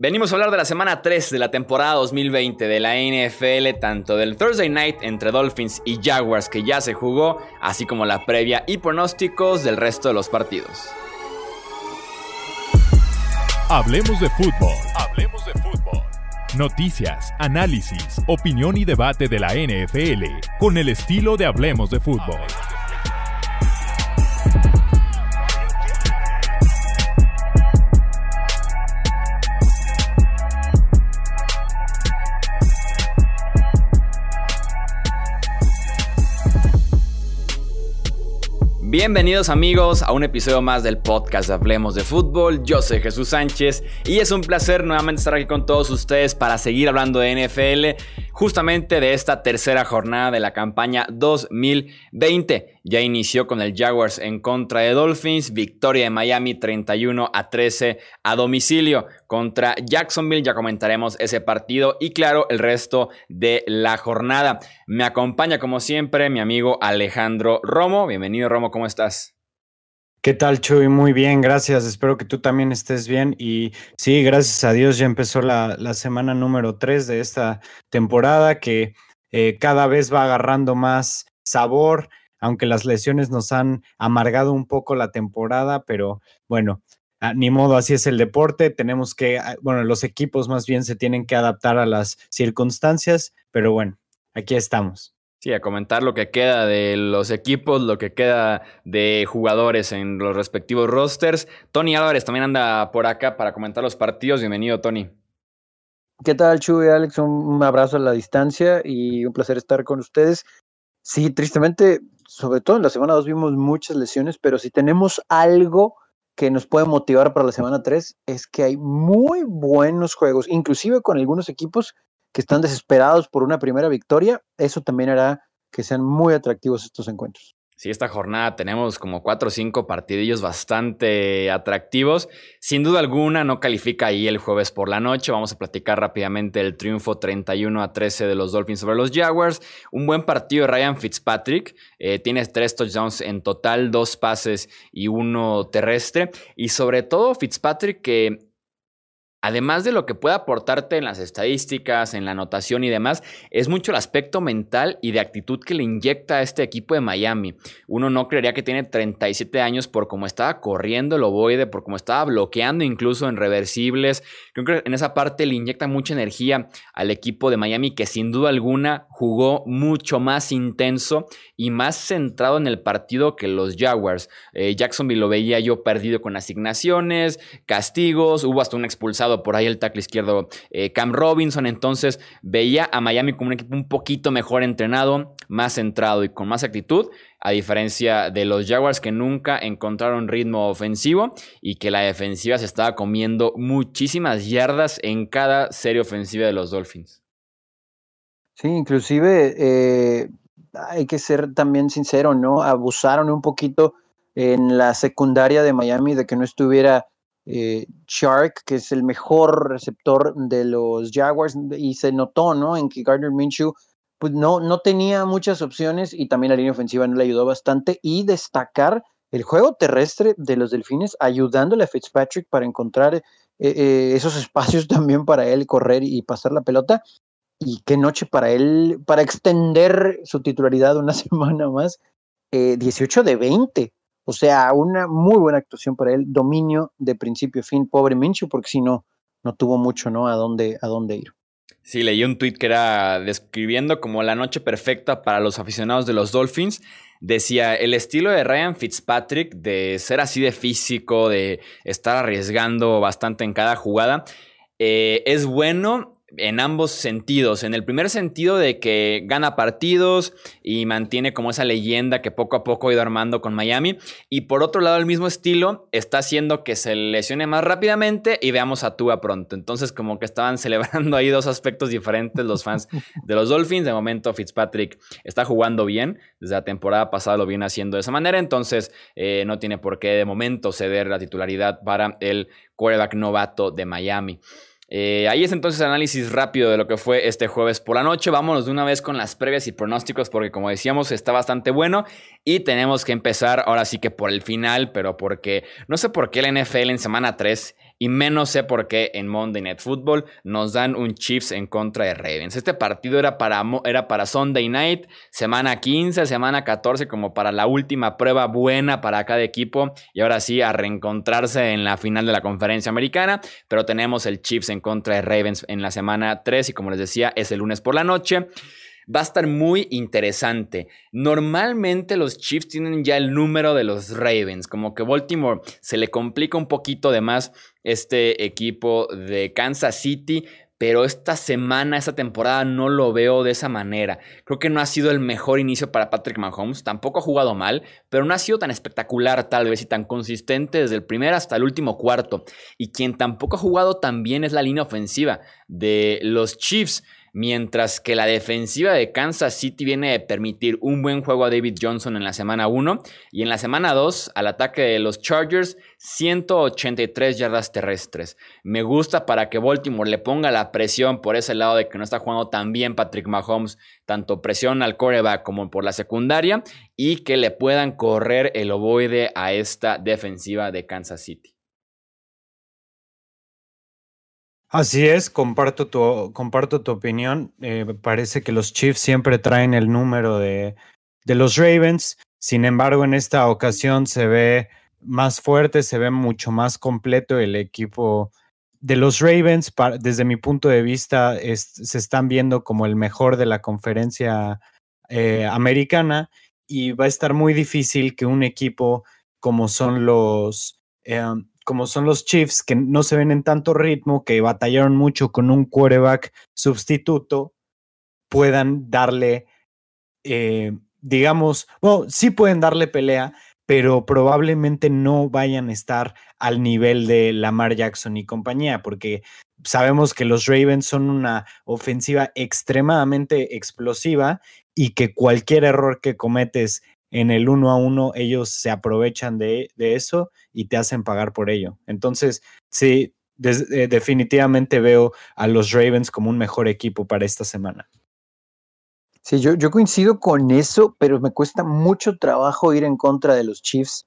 Venimos a hablar de la semana 3 de la temporada 2020 de la NFL, tanto del Thursday Night entre Dolphins y Jaguars que ya se jugó, así como la previa y pronósticos del resto de los partidos. Hablemos de fútbol. Hablemos de fútbol. Noticias, análisis, opinión y debate de la NFL con el estilo de Hablemos de fútbol. Bienvenidos amigos a un episodio más del podcast Hablemos de Fútbol. Yo soy Jesús Sánchez y es un placer nuevamente estar aquí con todos ustedes para seguir hablando de NFL, justamente de esta tercera jornada de la campaña 2020 ya inició con el Jaguars en contra de Dolphins, victoria de Miami 31 a 13 a domicilio contra Jacksonville, ya comentaremos ese partido y claro, el resto de la jornada. Me acompaña como siempre mi amigo Alejandro Romo, bienvenido Romo, ¿cómo estás? ¿Qué tal, Chuy? Muy bien, gracias. Espero que tú también estés bien. Y sí, gracias a Dios ya empezó la, semana número 3 de esta temporada que eh, cada vez va agarrando más sabor aunque las lesiones nos han amargado un poco la temporada, pero bueno, ah, ni modo, así es el deporte, tenemos que, ah, bueno, los equipos más bien se tienen que adaptar a las circunstancias, pero bueno, aquí estamos. Sí, a comentar lo que queda de los equipos, lo que queda de jugadores en los respectivos rosters. Tony Álvarez también anda por acá para comentar los partidos. Bienvenido, Tony. ¿Qué tal, Chuy, Alex? Un abrazo a la distancia y un placer estar con ustedes. Sí, tristemente, sobre todo en la semana 2 vimos muchas lesiones, pero si tenemos algo que nos puede motivar para la semana 3 es que hay muy buenos juegos, inclusive con algunos equipos que están desesperados por una primera victoria, eso también hará que sean muy atractivos estos encuentros. Sí, esta jornada tenemos como cuatro o cinco partidillos bastante atractivos. Sin duda alguna no califica ahí el jueves por la noche. Vamos a platicar rápidamente el triunfo 31 a 13 de los Dolphins sobre los Jaguars. Un buen partido de Ryan Fitzpatrick. Eh, tiene tres touchdowns en total, dos pases y uno terrestre. Y sobre todo Fitzpatrick que además de lo que puede aportarte en las estadísticas, en la anotación y demás, es mucho el aspecto mental y de actitud que le inyecta a este equipo de Miami. Uno no creería que tiene 37 años por cómo estaba corriendo el ovoide, por cómo estaba bloqueando incluso en reversibles. Creo que en esa parte le inyecta mucha energía al equipo de Miami que sin duda alguna jugó mucho más intenso y más centrado en el partido que los Jaguars. Eh, Jacksonville lo veía yo perdido con asignaciones, castigos, hubo hasta un expulsado por ahí el tackle izquierdo eh, Cam Robinson. Entonces veía a Miami como un equipo un poquito mejor entrenado, más centrado y con más actitud, a diferencia de los Jaguars que nunca encontraron ritmo ofensivo y que la defensiva se estaba comiendo muchísimas yardas en cada serie ofensiva de los Dolphins. Sí, inclusive eh, hay que ser también sincero, ¿no? Abusaron un poquito en la secundaria de Miami de que no estuviera eh, Shark, que es el mejor receptor de los Jaguars, y se notó, ¿no? En que Gardner Minshew pues no, no tenía muchas opciones y también la línea ofensiva no le ayudó bastante. Y destacar el juego terrestre de los Delfines, ayudándole a Fitzpatrick para encontrar eh, eh, esos espacios también para él correr y pasar la pelota. Y qué noche para él, para extender su titularidad una semana más. 18 de 20 o sea, una muy buena actuación para él, dominio de principio a fin, pobre Minchu, porque si no, no tuvo mucho, ¿no? A dónde, a dónde ir. Sí, leí un tweet que era describiendo como la noche perfecta para los aficionados de los Dolphins. Decía, el estilo de Ryan Fitzpatrick, de ser así de físico, de estar arriesgando bastante en cada jugada, eh, es bueno en ambos sentidos. En el primer sentido de que gana partidos y mantiene como esa leyenda que poco a poco ha ido armando con Miami. Y por otro lado, el mismo estilo está haciendo que se lesione más rápidamente y veamos a Tua pronto. Entonces, como que estaban celebrando ahí dos aspectos diferentes los fans de los Dolphins. De momento, Fitzpatrick está jugando bien. Desde la temporada pasada lo viene haciendo de esa manera. Entonces, eh, no tiene por qué de momento ceder la titularidad para el quarterback novato de Miami. Eh, ahí es entonces el análisis rápido de lo que fue este jueves por la noche. Vámonos de una vez con las previas y pronósticos porque como decíamos está bastante bueno y tenemos que empezar ahora sí que por el final, pero porque no sé por qué la NFL en semana 3 y menos sé por qué en Monday Night Football nos dan un Chiefs en contra de Ravens. Este partido era para, era para Sunday Night, semana 15, semana 14, como para la última prueba buena para cada equipo y ahora sí a reencontrarse en la final de la conferencia americana, pero tenemos el Chiefs en contra de Ravens en la semana 3 y como les decía es el lunes por la noche va a estar muy interesante. Normalmente los Chiefs tienen ya el número de los Ravens, como que Baltimore se le complica un poquito de más este equipo de Kansas City, pero esta semana, esta temporada no lo veo de esa manera. Creo que no ha sido el mejor inicio para Patrick Mahomes, tampoco ha jugado mal, pero no ha sido tan espectacular tal vez y tan consistente desde el primer hasta el último cuarto. Y quien tampoco ha jugado tan bien es la línea ofensiva de los Chiefs mientras que la defensiva de Kansas City viene de permitir un buen juego a David Johnson en la semana 1 y en la semana 2 al ataque de los Chargers 183 yardas terrestres. Me gusta para que Baltimore le ponga la presión por ese lado de que no está jugando tan bien Patrick Mahomes, tanto presión al coreback como por la secundaria y que le puedan correr el ovoide a esta defensiva de Kansas City. Así es, comparto tu, comparto tu opinión. Eh, parece que los Chiefs siempre traen el número de, de los Ravens. Sin embargo, en esta ocasión se ve más fuerte, se ve mucho más completo el equipo de los Ravens. desde mi punto de vista, se están viendo como el mejor de la conferencia eh, americana y va a estar muy difícil que un equipo como son los, eh, como son los Chiefs, que no se ven en tanto ritmo, que batallaron mucho con un quarterback sustituto, puedan darle, eh, digamos, bueno, sí pueden darle pelea, pero probablemente no vayan a estar al nivel de Lamar Jackson y compañía, porque sabemos que los Ravens son una ofensiva extremadamente explosiva y que cualquier error que cometes en el uno a uno ellos se aprovechan de, eso y te hacen pagar por ello. Entonces, sí, eh, definitivamente veo a los Ravens como un mejor equipo para esta semana. Sí, yo, coincido con eso, pero me cuesta mucho trabajo ir en contra de los Chiefs.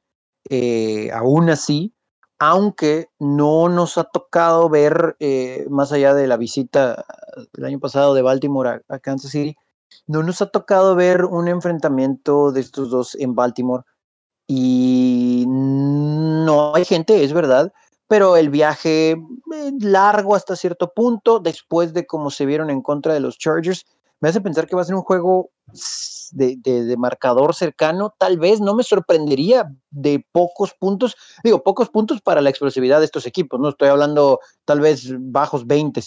Eh, aún así, aunque no nos ha tocado ver, eh, más allá de la visita del año pasado de Baltimore a Kansas City, no nos ha tocado ver un enfrentamiento de estos dos en Baltimore. Y no hay gente, es verdad, pero el viaje eh, largo hasta cierto punto, después de cómo se vieron en contra de los Chargers, me hace pensar que va a ser un juego de, marcador cercano. Tal vez no me sorprendería de pocos puntos, digo, pocos puntos para la explosividad de estos equipos, no estoy hablando tal vez bajos 20,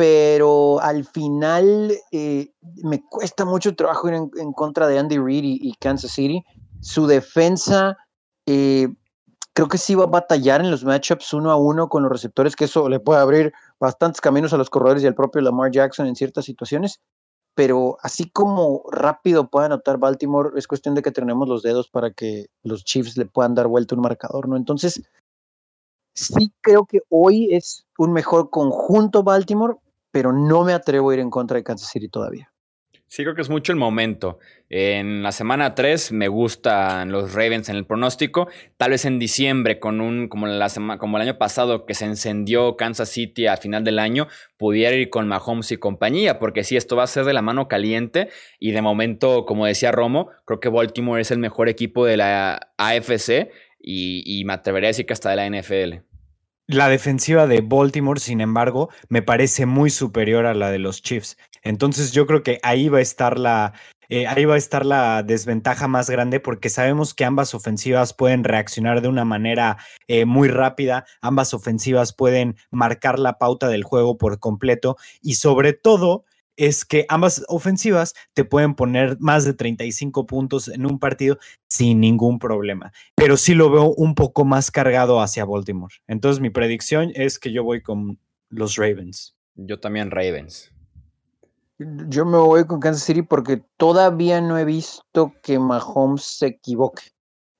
pero al final eh, me cuesta mucho trabajo ir en, contra de Andy Reid y, Kansas City. Su defensa eh, creo que sí va a batallar en los matchups uno a uno con los receptores, que eso le puede abrir bastantes caminos a los corredores y al propio Lamar Jackson en ciertas situaciones. Pero así como rápido puede anotar Baltimore, es cuestión de que tenemos los dedos para que los Chiefs le puedan dar vuelta un marcador, ¿no? Entonces, sí creo que hoy es un mejor conjunto Baltimore, pero no me atrevo a ir en contra de Kansas City todavía. Sí, creo que es mucho el momento. En la semana 3 me gustan los Ravens en el pronóstico. Tal vez en diciembre, con un, como, la como el año pasado que se encendió Kansas City a final del año, pudiera ir con Mahomes y compañía, porque sí, esto va a ser de la mano caliente. Y de momento, como decía Romo, creo que Baltimore es el mejor equipo de la AFC y, y me atrevería a decir que hasta de la NFL. La defensiva de Baltimore, sin embargo, me parece muy superior a la de los Chiefs. Entonces yo creo que ahí va a estar la, eh, ahí va a estar la desventaja más grande porque sabemos que ambas ofensivas pueden reaccionar de una manera eh, muy rápida, ambas ofensivas pueden marcar la pauta del juego por completo y sobre todo es que ambas ofensivas te pueden poner más de 35 puntos en un partido sin ningún problema. Pero sí lo veo un poco más cargado hacia Baltimore. Entonces mi predicción es que yo voy con los Ravens. Yo también Ravens. Yo me voy con Kansas City porque todavía no he visto que Mahomes se equivoque.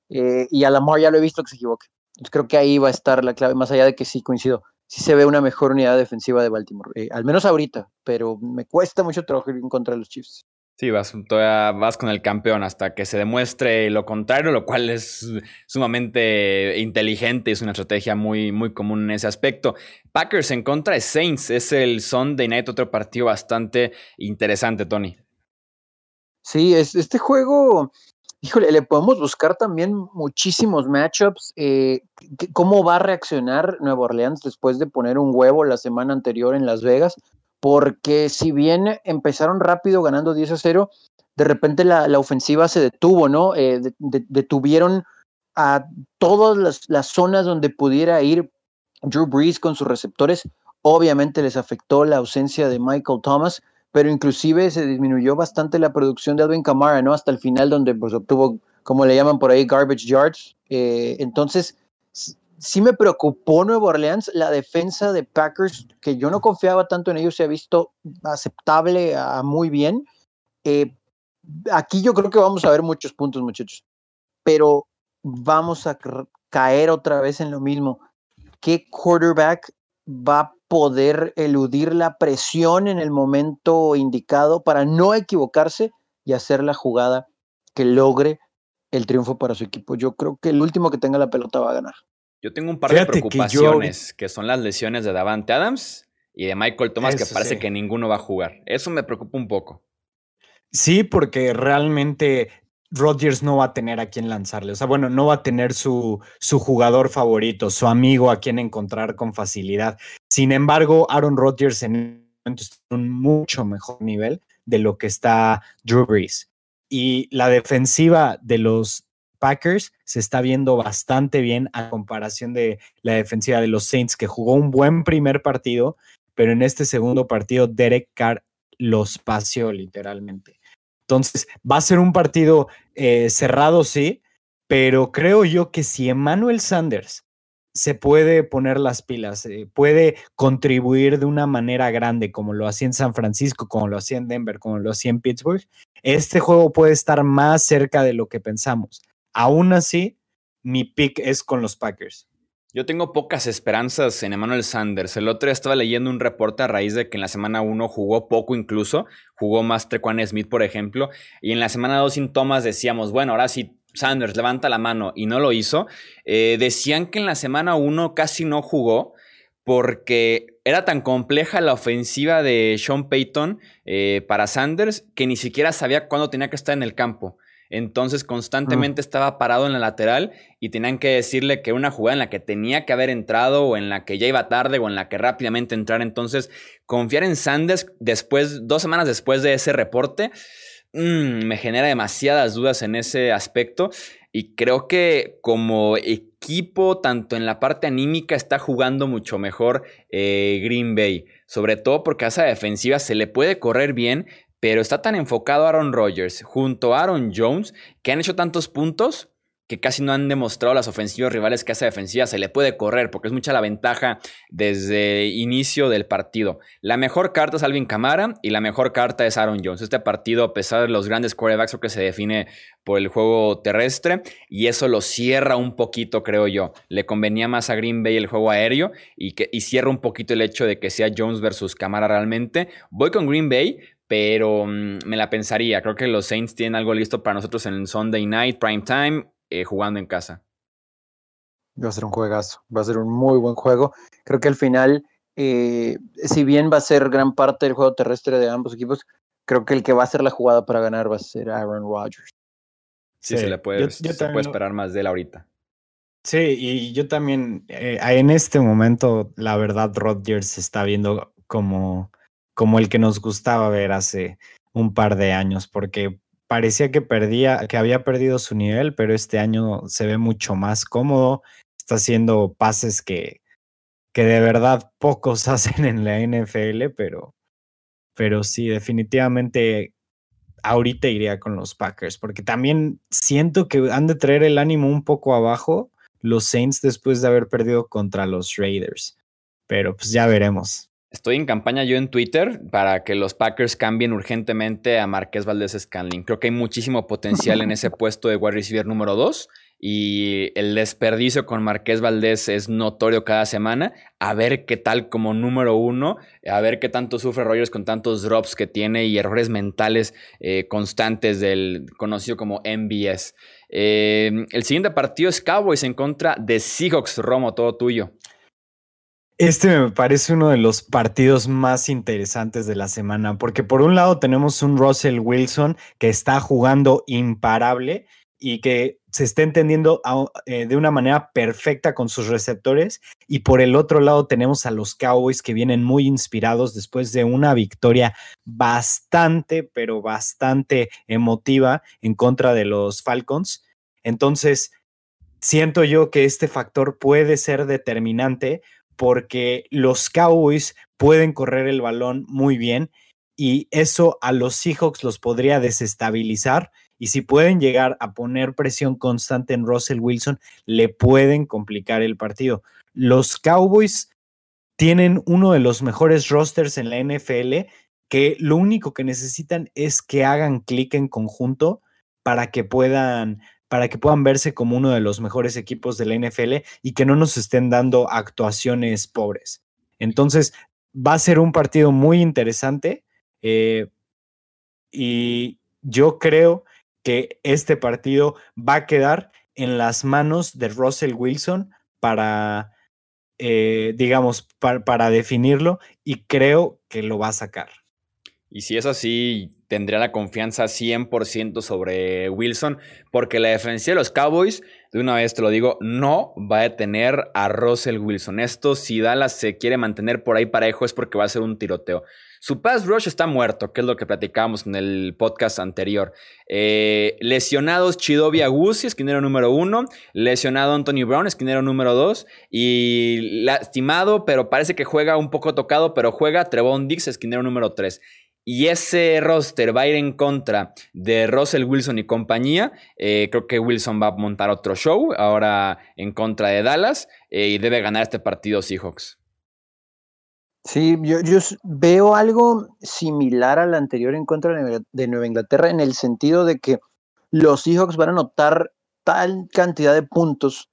Eh, y a Lamar ya lo he visto que se equivoque. creo que ahí va a estar la clave, más allá de que sí coincido sí se ve una mejor unidad defensiva de Baltimore, eh, al menos ahorita, pero me cuesta mucho trabajar en contra de los Chiefs. Sí, vas, todavía vas con el campeón hasta que se demuestre lo contrario, lo cual es sumamente inteligente es una estrategia muy, muy común en ese aspecto. Packers en contra de Saints es el Sunday Night, otro partido bastante interesante, Tony. Sí, es, este juego, híjole, le podemos buscar también muchísimos matchups. Eh, ¿Cómo va a reaccionar Nueva Orleans después de poner un huevo la semana anterior en Las Vegas? porque si bien empezaron rápido ganando 10 a 0, de repente la, ofensiva se detuvo, ¿no? Eh, detuvieron a todas las, zonas donde pudiera ir Drew Brees con sus receptores. Obviamente les afectó la ausencia de Michael Thomas, pero inclusive se disminuyó bastante la producción de Alvin Kamara, ¿no? Hasta el final donde pues, obtuvo, como le llaman por ahí, garbage yards. Eh, entonces, sí me preocupó Nueva Orleans, la defensa de Packers, que yo no confiaba tanto en ellos, se ha visto aceptable muy bien. Eh, aquí yo creo que vamos a ver muchos puntos, muchachos, pero vamos a caer otra vez en lo mismo. ¿Qué quarterback va a poder eludir la presión en el momento indicado para no equivocarse y hacer la jugada que logre el triunfo para su equipo? Yo creo que el último que tenga la pelota va a ganar. Yo tengo un par de preocupaciones, que, son las lesiones de Davante Adams y de Michael Thomas, que parece que ninguno va a jugar. Eso me preocupa un poco. Sí, porque realmente Rodgers no va a tener a quien lanzarle. O sea, bueno, no va a tener su, su jugador favorito, su amigo a quien encontrar con facilidad. Sin embargo, Aaron Rodgers en este momento está en un mucho mejor nivel de lo que está Drew Brees. Y la defensiva de los Packers se está viendo bastante bien a comparación de la defensiva de los Saints, que jugó un buen primer partido, pero en este segundo partido Derek Carr los paseó literalmente. Entonces, va a ser un partido eh, cerrado, sí, pero creo yo que si Emmanuel Sanders se puede poner las pilas, eh, puede contribuir de una manera grande, como lo hacía en San Francisco, como lo hacía en Denver, como lo hacía en Pittsburgh, este juego puede estar más cerca de lo que pensamos. Aún así, mi pick es con los Packers. Yo tengo pocas esperanzas en Emmanuel Sanders. El otro día estaba leyendo un reporte a raíz de que en la semana 1 jugó poco incluso, jugó más Trequan Smith, por ejemplo, y en la semana 2 sin Thomas decíamos, bueno, ahora sí Sanders levanta la mano y no lo hizo. Eh, decían que en la semana 1 casi no jugó porque era tan compleja la ofensiva de Sean Payton eh, para Sanders que ni siquiera sabía cuándo tenía que estar en el campo. Entonces constantemente estaba parado en la lateral y tenían que decirle que una jugada en la que tenía que haber entrado o en la que ya iba tarde o en la que rápidamente entrar. Entonces confiar en Sanders después, dos semanas después de ese reporte, mm, me genera demasiadas dudas en ese aspecto. Y creo que como equipo, tanto en la parte anímica, está jugando mucho mejor eh, Green Bay. Sobre todo porque a esa defensiva se le puede correr bien, pero está tan enfocado Aaron Rodgers junto a Aaron Jones que han hecho tantos puntos que casi no han demostrado las ofensivas rivales que esa defensiva se le puede correr, porque es mucha la ventaja desde inicio del partido. La mejor carta es Alvin Kamara y la mejor carta es Aaron Jones. Este partido, a pesar de los grandes quarterbacks, creo que se define por el juego terrestre y eso lo cierra un poquito, creo yo. Le convenía más a Green Bay el juego aéreo y, que, y cierra un poquito el hecho de que sea Jones versus Kamara realmente. Voy con Green Bay, pero mm, me la pensaría. Creo que los Saints tienen algo listo para nosotros en el Sunday Night, prime time, eh, jugando en casa. Va a ser un juegazo, va a ser un muy buen juego. Creo que al final, eh, si bien va a ser gran parte del juego terrestre de ambos equipos, creo que el que va a hacer la jugada para ganar va a ser Aaron Rodgers. Sí, se le puede, puede esperar más de él ahorita. Sí, y yo también, eh, en este momento, la verdad, Rodgers se está viendo como como el que nos gustaba ver hace un par de años, porque parecía que perdía, que había perdido su nivel, pero este año se ve mucho más cómodo, está haciendo pases que, que de verdad pocos hacen en la NFL, pero, pero sí, definitivamente ahorita iría con los Packers, porque también siento que han de traer el ánimo un poco abajo los Saints después de haber perdido contra los Raiders, pero pues ya veremos. Estoy en campaña yo en Twitter para que los Packers cambien urgentemente a Marqués Valdés Scanling. Creo que hay muchísimo potencial en ese puesto de wide receiver número 2 y el desperdicio con Marqués Valdés es notorio cada semana. A ver qué tal como número uno, a ver qué tanto sufre Rogers con tantos drops que tiene y errores mentales eh, constantes del conocido como MBS. Eh, el siguiente partido es Cowboys en contra de Seahawks, Romo, todo tuyo. Este me parece uno de los partidos más interesantes de la semana, porque por un lado tenemos un Russell Wilson que está jugando imparable y que se está entendiendo eh, de una manera perfecta con sus receptores. Y por el otro lado tenemos a los Cowboys que vienen muy inspirados después de una victoria bastante, pero bastante emotiva en contra de los Falcons. Entonces, siento yo que este factor puede ser determinante porque los Cowboys pueden correr el balón muy bien y eso a los Seahawks los podría desestabilizar y si pueden llegar a poner presión constante en Russell Wilson, le pueden complicar el partido. Los Cowboys tienen uno de los mejores rosters en la NFL, que lo único que necesitan es que hagan clic en conjunto para que puedan para que puedan verse como uno de los mejores equipos de la NFL y que no nos estén dando actuaciones pobres. Entonces, va a ser un partido muy interesante eh, y yo creo que este partido va a quedar en las manos de Russell Wilson para, eh, digamos, para, definirlo y creo que lo va a sacar. Y si es así, tendría la confianza 100% sobre Wilson, porque la defensa de los Cowboys, de una vez te lo digo, no va a detener a Russell Wilson. Esto, si Dallas se quiere mantener por ahí parejo, es porque va a ser un tiroteo. Su pass rush está muerto, que es lo que platicábamos en el podcast anterior. Eh, lesionados Chidobi Agusi, esquinero número uno. Lesionado Anthony Brown, esquinero número dos. Y lastimado, pero parece que juega un poco tocado, pero juega Trevon Dix, esquinero número tres. Y ese roster va a ir en contra de Russell Wilson y compañía. Eh, creo que Wilson va a montar otro show ahora en contra de Dallas eh, y debe ganar este partido Seahawks. Sí, yo, veo algo similar al anterior encuentro de Nueva Inglaterra en el sentido de que los Seahawks van a anotar tal cantidad de puntos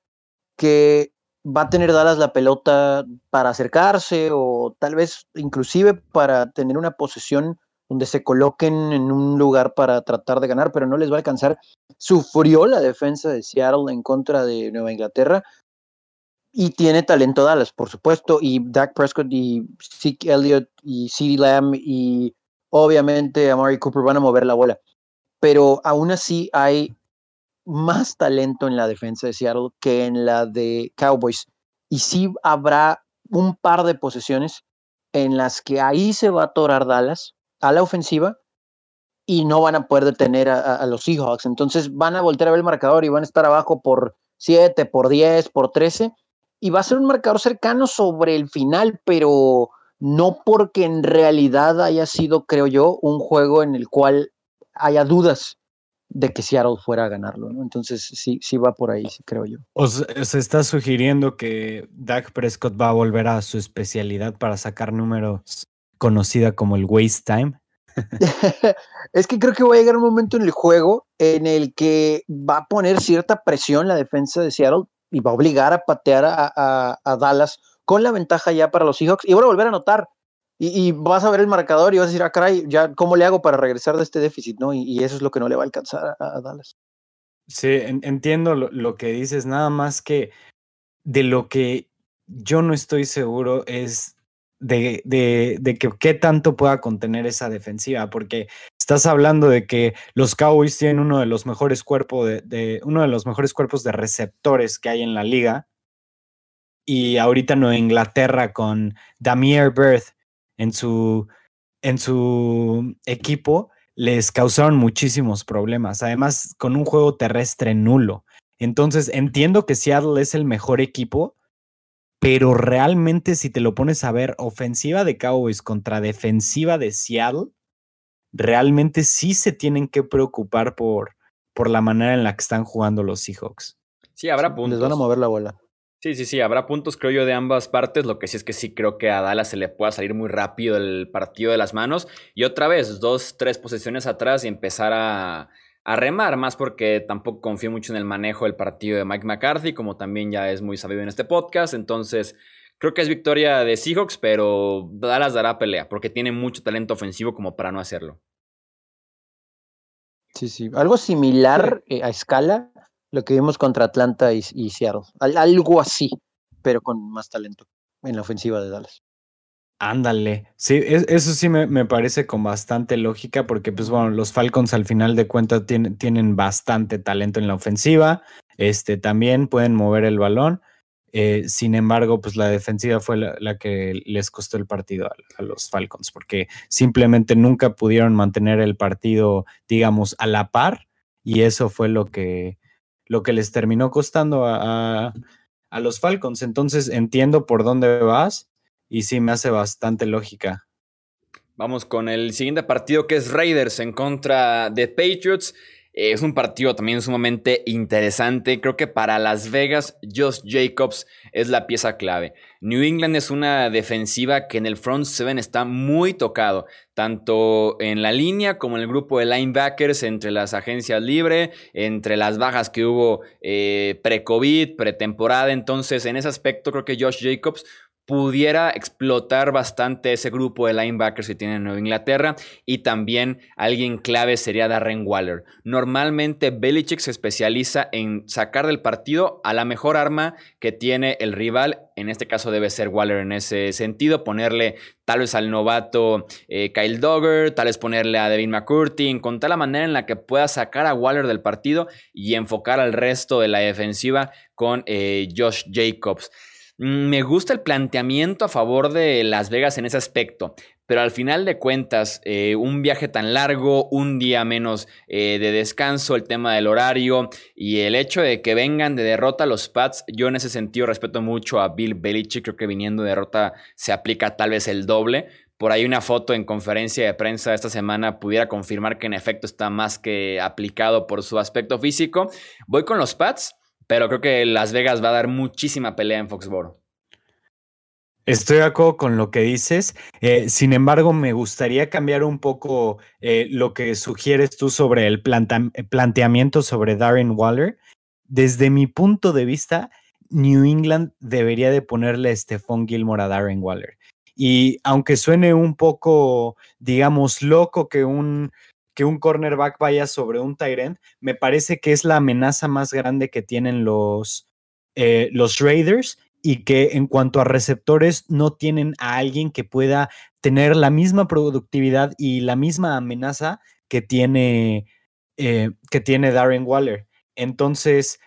que va a tener Dallas la pelota para acercarse o tal vez inclusive para tener una posesión donde se coloquen en un lugar para tratar de ganar, pero no les va a alcanzar. Sufrió la defensa de Seattle en contra de Nueva Inglaterra y tiene talento Dallas, por supuesto, y Dak Prescott y Zeke Elliott y CeeDee Lamb y obviamente Amari Cooper van a mover la bola. Pero aún así hay más talento en la defensa de Seattle que en la de Cowboys. Y sí habrá un par de posesiones en las que ahí se va a atorar Dallas a la ofensiva y no van a poder detener a, los Seahawks. Entonces van a voltear a ver el marcador y van a estar abajo por 7, por 10, por 13 y va a ser un marcador cercano sobre el final, pero no porque en realidad haya sido, creo yo, un juego en el cual haya dudas de que Seattle fuera a ganarlo, ¿no? Entonces sí, sí va por ahí, creo yo. O se está sugiriendo que Dak Prescott va a volver a su especialidad para sacar números conocida como el waste time. es que creo que va a llegar un momento en el juego en el que va a poner cierta presión la defensa de Seattle y va a obligar a patear a, Dallas con la ventaja ya para los Seahawks y van a volver a anotar. Y, vas a ver el marcador y vas a decir, ah, caray, ya, ¿cómo le hago para regresar de este déficit? ¿no? Y, eso es lo que no le va a alcanzar a, Dallas. Sí, entiendo lo, lo, que dices, nada más que de lo que yo no estoy seguro es de, de, de que qué tanto pueda contener esa defensiva, porque estás hablando de que los Cowboys tienen uno de los mejores cuerpos de, uno de los mejores cuerpos de receptores que hay en la liga. Y ahorita Nueva Inglaterra con Damier Birth en su, en su equipo les causaron muchísimos problemas. Además, con un juego terrestre nulo. Entonces, entiendo que Seattle es el mejor equipo, pero realmente si te lo pones a ver, ofensiva de Cowboys contra defensiva de Seattle, realmente sí se tienen que preocupar por, por la manera en la que están jugando los Seahawks. Sí, habrá puntos. Les van a mover la bola. Sí, sí, sí, habrá puntos, creo yo, de ambas partes. Lo que sí es que sí creo que a Dallas se le pueda salir muy rápido el partido de las manos. Y otra vez, dos, tres posesiones atrás y empezar a, a remar, más porque tampoco confío mucho en el manejo del partido de Mike McCarthy, como también ya es muy sabido en este podcast. Entonces, creo que es victoria de Seahawks, pero Dallas dará pelea, porque tiene mucho talento ofensivo como para no hacerlo. Sí, sí. Algo similar eh, a escala, lo que vimos contra Atlanta y, y Seattle. algo así, pero con más talento en la ofensiva de Dallas. Ándale, sí, eso sí me, parece con bastante lógica porque pues bueno, los Falcons al final de cuentas tienen, tienen bastante talento en la ofensiva, este, también pueden mover el balón, eh, sin embargo pues la defensiva fue la, que les costó el partido a, los Falcons porque simplemente nunca pudieron mantener el partido digamos a la par y eso fue lo que, lo que les terminó costando a, a los Falcons, entonces entiendo por dónde vas y sí me hace bastante lógica. Vamos con el siguiente partido que es Raiders en contra de Patriots. Es un partido también sumamente interesante. Creo que para Las Vegas, Josh Jacobs es la pieza clave. New England es una defensiva que en el front seven está muy tocado, tanto en la línea como en el grupo de linebackers, entre las agencias libres, entre las bajas que hubo eh, pre-COVID, pretemporada. Entonces, en ese aspecto, creo que Josh Jacobs pudiera explotar bastante ese grupo de linebackers que tiene Nueva Inglaterra y también alguien clave sería Darren Waller. Normalmente Belichick se especializa en sacar del partido a la mejor arma que tiene el rival, en este caso debe ser Waller en ese sentido, ponerle tal vez al novato eh, Kyle Dogger, tal vez ponerle a Devin McCurdy, encontrar la manera en la que pueda sacar a Waller del partido y enfocar al resto de la defensiva con eh, Josh Jacobs. Mm, me gusta el planteamiento a favor de Las Vegas en ese aspecto, pero al final de cuentas, eh, un viaje tan largo, un día menos eh, de descanso, el tema del horario y el hecho de que vengan de derrota los Pats, yo en ese sentido respeto mucho a Bill Belichick, creo que viniendo de derrota se aplica tal vez el doble. Por ahí una foto en conferencia de prensa esta semana pudiera confirmar que en efecto está más que aplicado por su aspecto físico. Voy con los Pats. Pero creo que Las Vegas va a dar muchísima pelea en Foxboro. Estoy de acuerdo con lo que dices. Eh, sin embargo, me gustaría cambiar un poco eh, lo que sugieres tú sobre el planteamiento sobre Darren Waller. Desde mi punto de vista, New England debería de ponerle a Stephon Gilmore a Darren Waller. Y aunque suene un poco, digamos, loco que un que un cornerback vaya sobre un Tyrant, me parece que es la amenaza más grande que tienen los, eh, los Raiders y que en cuanto a receptores no tienen a alguien que pueda tener la misma productividad y la misma amenaza que tiene, eh, que tiene Darren Waller. Entonces,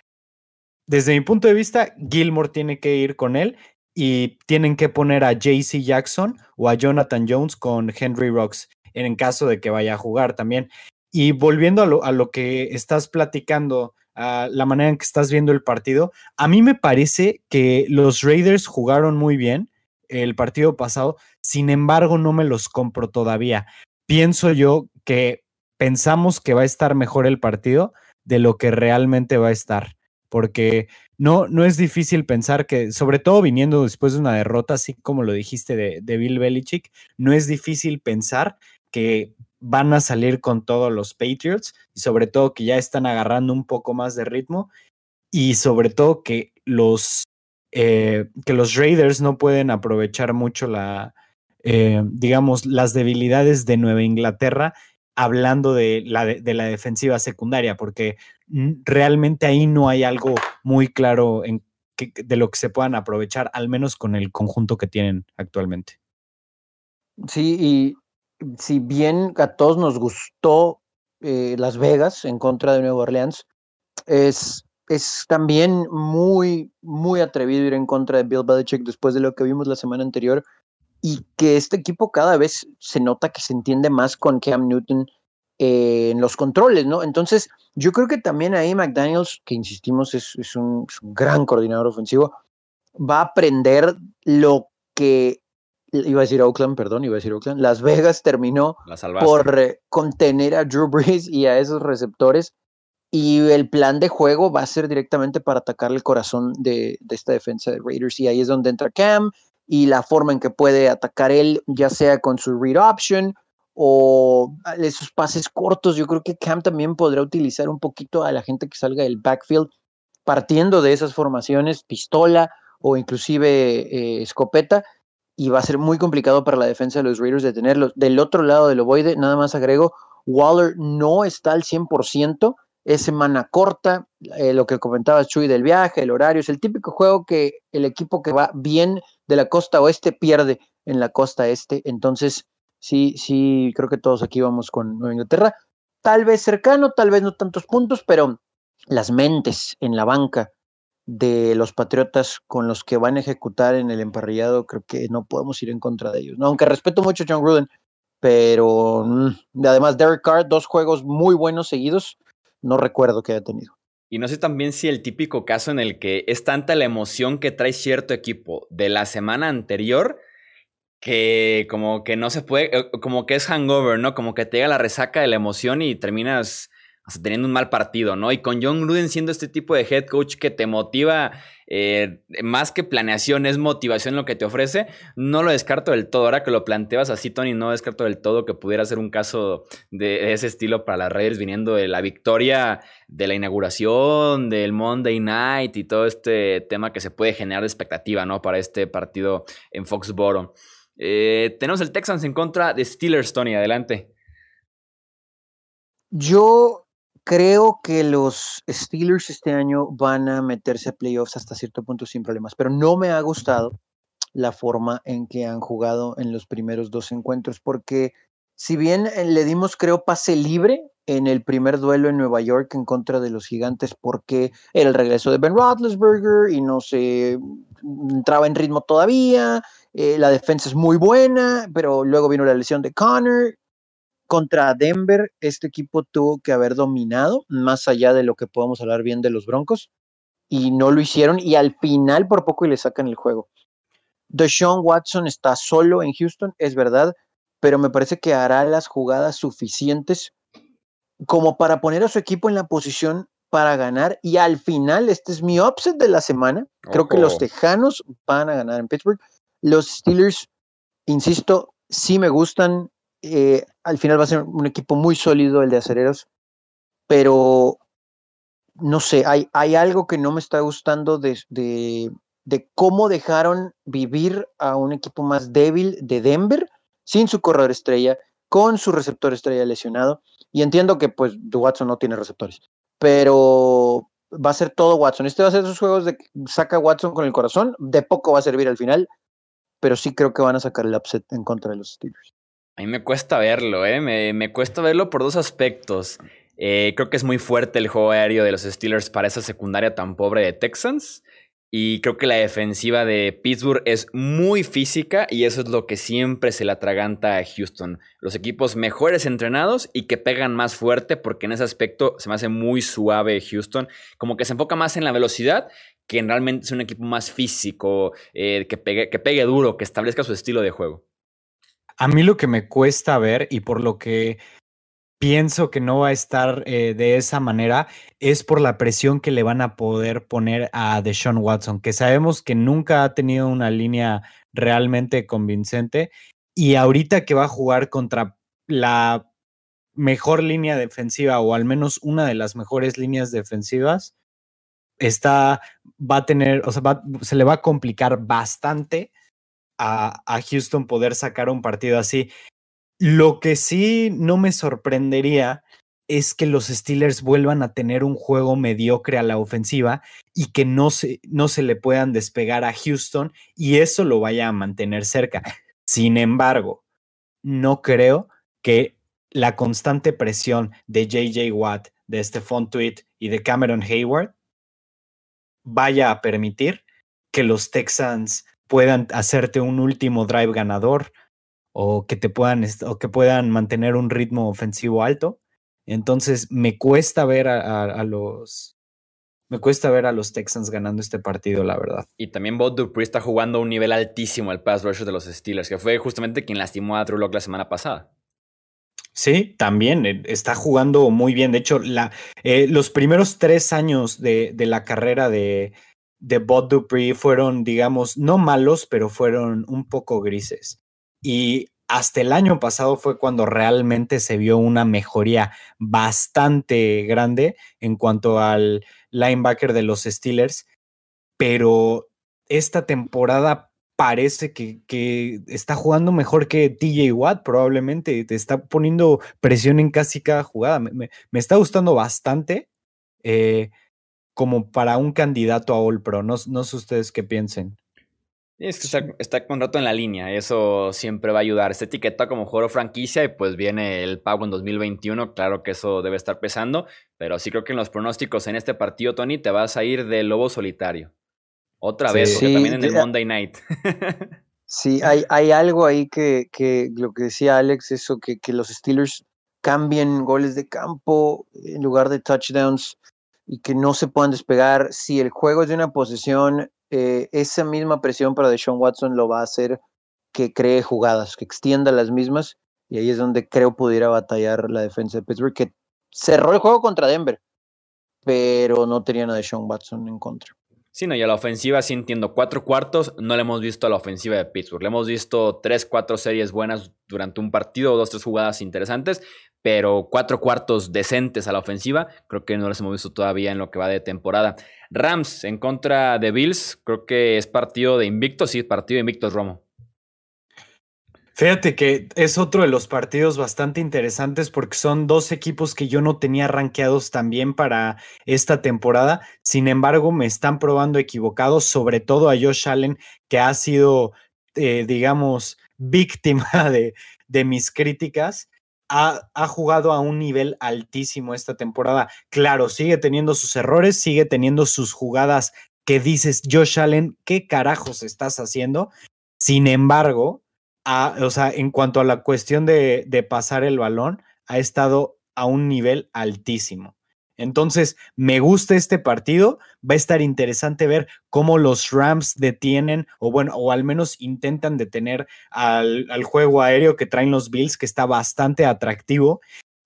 desde mi punto de vista, Gilmore tiene que ir con él y tienen que poner a JC Jackson o a Jonathan Jones con Henry Rocks en caso de que vaya a jugar también. Y volviendo a lo, que estás platicando, a la manera en que estás viendo el partido, a mí me parece que los Raiders jugaron muy bien el partido pasado, sin embargo no me los compro todavía. Pienso yo que pensamos que va a estar mejor el partido de lo que realmente va a estar, porque no, no es difícil pensar que, sobre todo viniendo después de una derrota, así como lo dijiste de, de Bill Belichick, no es difícil pensar que van a salir con todos los Patriots y sobre todo que ya están agarrando un poco más de ritmo y sobre todo que los eh, que los Raiders no pueden aprovechar mucho la eh, digamos las debilidades de Nueva Inglaterra hablando de la, de, la defensiva secundaria porque realmente ahí no hay algo muy claro en de lo que se puedan aprovechar al menos con el conjunto que tienen actualmente. Sí, y si bien a todos nos gustó eh, Las Vegas en contra de Nueva Orleans, es, es también muy, muy atrevido ir en contra de Bill Belichick después de lo que vimos la semana anterior y que este equipo cada vez se nota que se entiende más con Cam Newton eh, en los controles, ¿no? Entonces, yo creo que también ahí McDaniels, que insistimos es, es, un, es un gran coordinador ofensivo, va a aprender lo que iba a decir Oakland, perdón, iba a decir Oakland, Las Vegas terminó por eh, contener a Drew Brees y a esos receptores y el plan de juego va a ser directamente para atacar el corazón de, esta defensa de Raiders y ahí es donde entra Cam y la forma en que puede atacar él, ya sea con su read option o esos pases cortos. Yo creo que Cam también podrá utilizar un poquito a la gente que salga del backfield partiendo de esas formaciones, pistola o inclusive eh, escopeta, y va a ser muy complicado para la defensa de los Raiders de tenerlos. Del otro lado del ovoide, nada más agrego, Waller no está al 100%, es semana corta, eh, lo que comentaba Chuy del viaje, el horario, es el típico juego que el equipo que va bien de la costa oeste pierde en la costa este, entonces sí, sí, creo que todos aquí vamos con Nueva Inglaterra, tal vez cercano, tal vez no tantos puntos, pero las mentes en la banca de los Patriotas con los que van a ejecutar en el emparrillado, creo que no podemos ir en contra de ellos. ¿no? Aunque respeto mucho a John Gruden, pero mm, además Derek Carr, dos juegos muy buenos seguidos, no recuerdo que haya tenido. Y no sé también si el típico caso en el que es tanta la emoción que trae cierto equipo de la semana anterior que como que no se puede, eh, como que es hangover, ¿no? Como que te llega la resaca de la emoción y terminas teniendo un mal partido, ¿no? Y con John Gruden siendo este tipo de head coach que te motiva, eh, más que planeación, es motivación lo que te ofrece, no lo descarto del todo. Ahora que lo planteas así, Tony, no descarto del todo que pudiera ser un caso de ese estilo para las Raiders viniendo de la victoria de la inauguración, del Monday Night y todo este tema que se puede generar de expectativa, ¿no? Para este partido en Foxboro. Eh, tenemos el Texans en contra de Steelers, Tony, adelante. Yo creo que los Steelers este año van a meterse a playoffs hasta cierto punto sin problemas, pero no me ha gustado la forma en que han jugado en los primeros dos encuentros, porque si bien eh, le dimos, creo, pase libre en el primer duelo en Nueva York en contra de los gigantes, porque era el regreso de Ben Roethlisberger y no se mm, entraba en ritmo todavía, eh, la defensa es muy buena, pero luego vino la lesión de Connor contra Denver, este equipo tuvo que haber dominado, más allá de lo que podamos hablar bien de los Broncos, y no lo hicieron, y al final por poco y le sacan el juego. Deshaun Watson está solo en Houston, es verdad, pero me parece que hará las jugadas suficientes como para poner a su equipo en la posición para ganar. Y al final, este es mi upset de la semana. Creo que los Tejanos van a ganar en Pittsburgh. Los Steelers, insisto, sí me gustan. Eh, al final va a ser un equipo muy sólido el de Acereros, pero no sé, hay, algo que no me está gustando de, cómo dejaron vivir a un equipo más débil de Denver sin su corredor estrella, con su receptor estrella lesionado. Y entiendo que pues Watson no tiene receptores, pero va a ser todo Watson. Este va a ser esos juegos de saca Watson con el corazón, de poco va a servir al final, pero sí creo que van a sacar el upset en contra de los Steelers. A mí me cuesta verlo, ¿eh? Me, cuesta verlo por dos aspectos. Eh, creo que es muy fuerte el juego aéreo de los Steelers para esa secundaria tan pobre de Texans. Y creo que la defensiva de Pittsburgh es muy física y eso es lo que siempre se le atraganta a Houston. Los equipos mejores entrenados y que pegan más fuerte porque en ese aspecto se me hace muy suave Houston. Como que se enfoca más en la velocidad que realmente es un equipo más físico, eh, que, pegue, que pegue duro, que establezca su estilo de juego. A mí lo que me cuesta ver y por lo que pienso que no va a estar eh, de esa manera es por la presión que le van a poder poner a Deshaun Watson, que sabemos que nunca ha tenido una línea realmente convincente y ahorita que va a jugar contra la mejor línea defensiva o al menos una de las mejores líneas defensivas, está, va a tener, o sea, se le va a complicar bastante a, Houston poder sacar un partido así. Lo que sí no me sorprendería es que los Steelers vuelvan a tener un juego mediocre a la ofensiva y que no se, no se le puedan despegar a Houston y eso lo vaya a mantener cerca. Sin embargo, no creo que la constante presión de JJ Watt, de Stephon Tweet y de Cameron Hayward vaya a permitir que los Texans puedan hacerte un último drive ganador o que te puedan o que puedan mantener un ritmo ofensivo alto. Entonces me cuesta ver a, los me cuesta ver a los Texans ganando este partido, la verdad. Y también Bob Dupree está jugando a un nivel altísimo el pass rush de los Steelers, que fue justamente quien lastimó a Drew Locke la semana pasada. Sí, también eh, está jugando muy bien. De hecho, la, eh, los primeros tres años de, de la carrera de, de Bot Dupree fueron, digamos, no malos, pero fueron un poco grises. Y hasta el año pasado fue cuando realmente se vio una mejoría bastante grande en cuanto al linebacker de los Steelers, pero esta temporada parece que, está jugando mejor que TJ Watt, probablemente. Te está poniendo presión en casi cada jugada. Me, está gustando bastante eh, como para un candidato a All Pro. No, no sé ustedes qué piensen. Es que está, está, con rato en la línea, eso siempre va a ayudar. Esta etiqueta como juego franquicia y pues viene el pago en 2021, claro que eso debe estar pesando, pero sí creo que en los pronósticos en este partido, Tony, te vas a ir de lobo solitario. Otra vez, porque también en el Monday Night. sí, hay, hay algo ahí que, que, lo que decía Alex, eso que, que los Steelers cambien goles de campo en lugar de touchdowns y que no se puedan despegar. Si el juego es de una posesión eh, esa misma presión para Deshaun Watson lo va a hacer que cree jugadas, que extienda las mismas, y ahí es donde creo pudiera batallar la defensa de Pittsburgh, que cerró el juego contra Denver, pero no tenían a Deshaun Watson en contra. Sí, no, y a la ofensiva sí entiendo. Cuatro cuartos no le hemos visto a la ofensiva de Pittsburgh. Le hemos visto tres, cuatro series buenas durante un partido, dos, tres jugadas interesantes, pero cuatro cuartos decentes a la ofensiva, creo que no les hemos visto todavía en lo que va de temporada. Rams en contra de Bills, creo que es partido de invicto, sí, partido de invictos Romo. Fíjate que es otro de los partidos bastante interesantes porque son dos equipos que yo no tenía rankeados también para esta temporada. Sin embargo, me están probando equivocados, sobre todo a Josh Allen, que ha sido, eh, digamos, víctima de, de mis críticas ha, jugado a un nivel altísimo esta temporada. Claro, sigue teniendo sus errores, sigue teniendo sus jugadas que dices, Josh Allen, ¿qué carajos estás haciendo? Sin embargo, o sea, en cuanto a la cuestión de, de pasar el balón, ha estado a un nivel altísimo. Entonces, me gusta este partido. Va a estar interesante ver cómo los Rams detienen, o bueno, o al menos intentan detener al, juego aéreo que traen los Bills, que está bastante atractivo.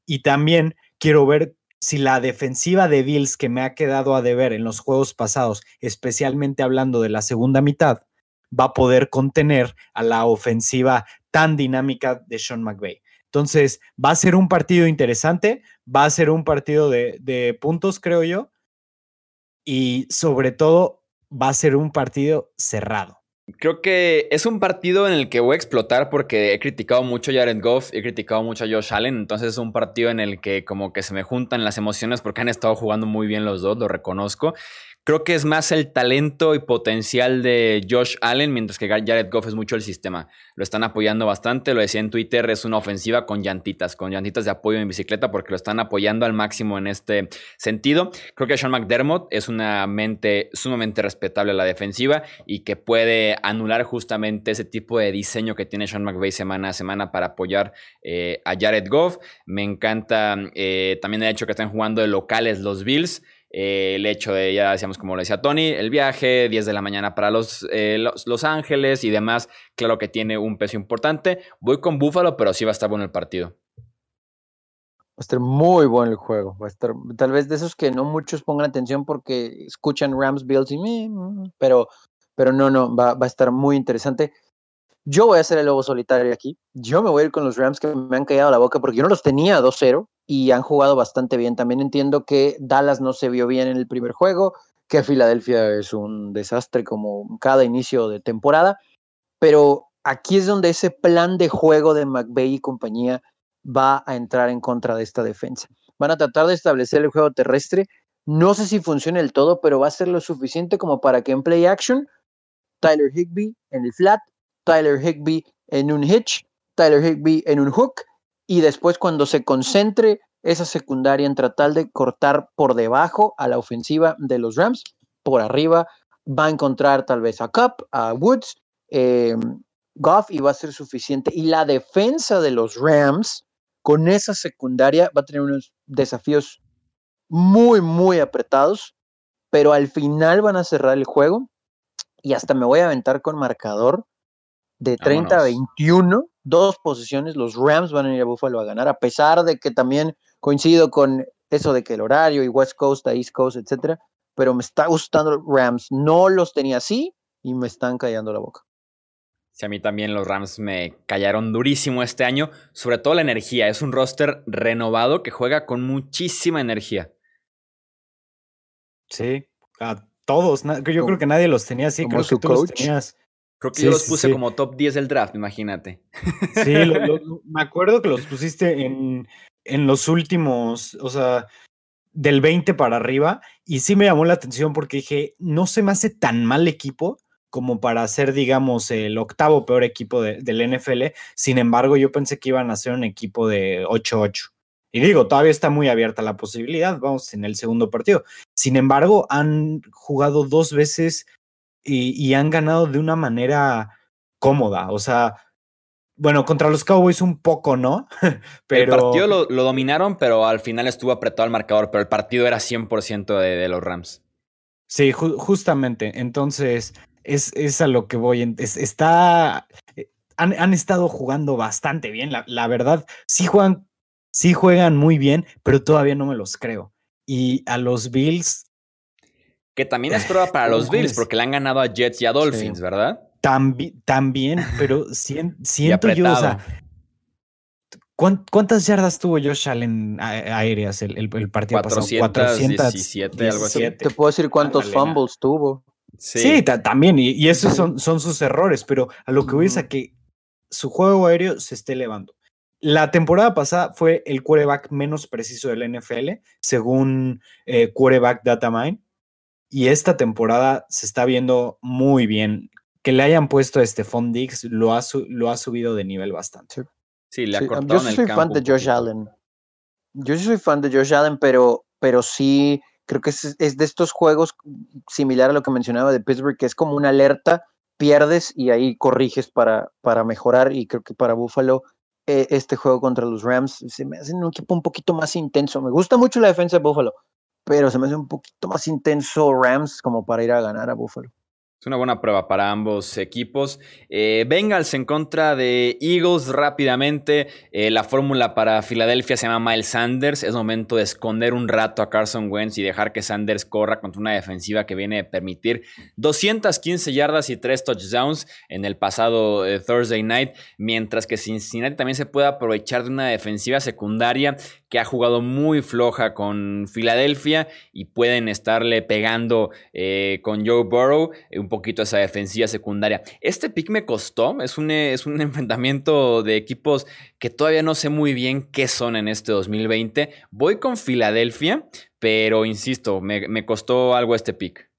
Y también quiero ver si la defensiva de Bills que me ha quedado a deber en los juegos pasados, especialmente hablando de la segunda mitad, va a poder contener a la ofensiva tan dinámica de Sean McVay. Entonces, va a ser un partido interesante, va a ser un partido de, puntos, creo yo, y sobre todo va a ser un partido cerrado. Creo que es un partido en el que voy a explotar porque he criticado mucho a Jared Goff, he criticado mucho a Josh Allen, entonces es un partido en el que como que se me juntan las emociones porque han estado jugando muy bien los dos, lo reconozco. Creo que es más el talento y potencial de Josh Allen, mientras que Jared Goff es mucho el sistema. Lo están apoyando bastante, lo decía en Twitter, es una ofensiva con llantitas, con llantitas de apoyo en bicicleta, porque lo están apoyando al máximo en este sentido. Creo que Sean McDermott es una mente sumamente respetable a la defensiva y que puede anular justamente ese tipo de diseño que tiene Sean McVay semana a semana para apoyar eh, a Jared Goff. Me encanta eh, también el hecho que están jugando de locales los Bills. Eh, el hecho de, ya decíamos como lo decía Tony, el viaje, 10 de la mañana para los, eh, los, Ángeles y demás, claro que tiene un peso importante. Voy con Búfalo, pero sí va a estar bueno el partido. Va a estar muy bueno el juego. Va a estar, tal vez de esos que no muchos pongan atención porque escuchan Rams, Bills y me, pero, pero no, no, va, va a estar muy interesante. Yo voy a ser el lobo solitario aquí. Yo me voy a ir con los Rams que me han callado la boca porque yo no los tenía 2-0 y han jugado bastante bien. También entiendo que Dallas no se vio bien en el primer juego, que Filadelfia es un desastre como cada inicio de temporada, pero aquí es donde ese plan de juego de McVeigh y compañía va a entrar en contra de esta defensa. Van a tratar de establecer el juego terrestre. No sé si funciona el todo, pero va a ser lo suficiente como para que en play action, Tyler Higby en el flat, Tyler Higby en un hitch, Tyler Higby en un hook y después cuando se concentre esa secundaria en tratar de cortar por debajo a la ofensiva de los Rams, por arriba va a encontrar tal vez a Cup, a Woods, eh, Goff y va a ser suficiente. Y la defensa de los Rams con esa secundaria va a tener unos desafíos muy, muy apretados, pero al final van a cerrar el juego y hasta me voy a aventar con marcador de 30 a 21 dos posiciones, los Rams van a ir a Buffalo a ganar, a pesar de que también coincido con eso de que el horario y West Coast a East Coast, etcétera, pero me está gustando Rams. No los tenía así y me están callando la boca. Sí, a mí también los Rams me callaron durísimo este año, sobre todo la energía. Es un roster renovado que juega con muchísima energía. Sí, a todos. Yo creo que nadie los tenía así. Creo que tú los tenías. Creo que yo los puse como top 10 del draft, imagínate. Sí, me acuerdo que los pusiste en, en los últimos, o sea, del 20 para arriba. Y sí me llamó la atención porque dije, no se me hace tan mal equipo como para ser, digamos, el octavo peor equipo del NFL. Sin embargo, yo pensé que iban a ser un equipo de 8-8. Y digo, todavía está muy abierta la posibilidad, vamos en el segundo partido. Sin embargo, han jugado dos veces y, han ganado de una manera cómoda. O sea, bueno, contra los Cowboys un poco, ¿no? pero... El partido lo, dominaron, pero al final estuvo apretado al marcador, pero el partido era 100% de, los Rams. Sí, justamente. Entonces, es, es, a lo que voy. está... Eh, han, han, estado jugando bastante bien, la, la verdad. Sí juegan sí juegan muy bien, pero todavía no me los creo. Y a los Bills. Que también es prueba para los Bills, porque le han ganado a Jets y a Dolphins, ¿verdad? también, pero siento yo, o sea, ¿cuántas yardas tuvo Josh Allen aéreas el, el, partido 417, algo así. Te puedo decir cuántos fumbles tuvo. Sí, también, y, esos son, son sus errores, pero a lo que voy es a que su juego aéreo se esté elevando. La temporada pasada fue el quarterback menos preciso del NFL, según eh, Quarterback Datamine. Y esta temporada se está viendo muy bien. Que le hayan puesto a Stephon Diggs lo ha, lo ha subido de nivel bastante. Sí, le ha Yo soy fan de Josh Allen. Yo soy fan de Josh Allen, pero, pero sí creo que es, es, de estos juegos similar a lo que mencionaba de Pittsburgh, que es como una alerta, pierdes y ahí corriges para, para mejorar. Y creo que para Buffalo eh, este juego contra los Rams. Se me hace un equipo un poquito más intenso. Me gusta mucho la defensa de Buffalo, pero se me hace un poquito más intenso Rams como para ir a ganar a Buffalo. Es una buena prueba para ambos equipos. Eh, Bengals en contra de Eagles rápidamente. Eh, la fórmula para Filadelfia se llama Miles Sanders. Es momento de esconder un rato a Carson Wentz y dejar que Sanders corra contra una defensiva que viene a permitir 215 yardas y 3 touchdowns en el pasado eh, Thursday night. Mientras que Cincinnati también se puede aprovechar de una defensiva secundaria que ha jugado muy floja con Filadelfia y pueden estarle pegando con Joe Burrow un poquito esa defensiva secundaria. Este pick me costó, es un, es un enfrentamiento de equipos que todavía no sé muy bien qué son en este 2020. Voy con Filadelfia, pero insisto, me, me costó algo este pick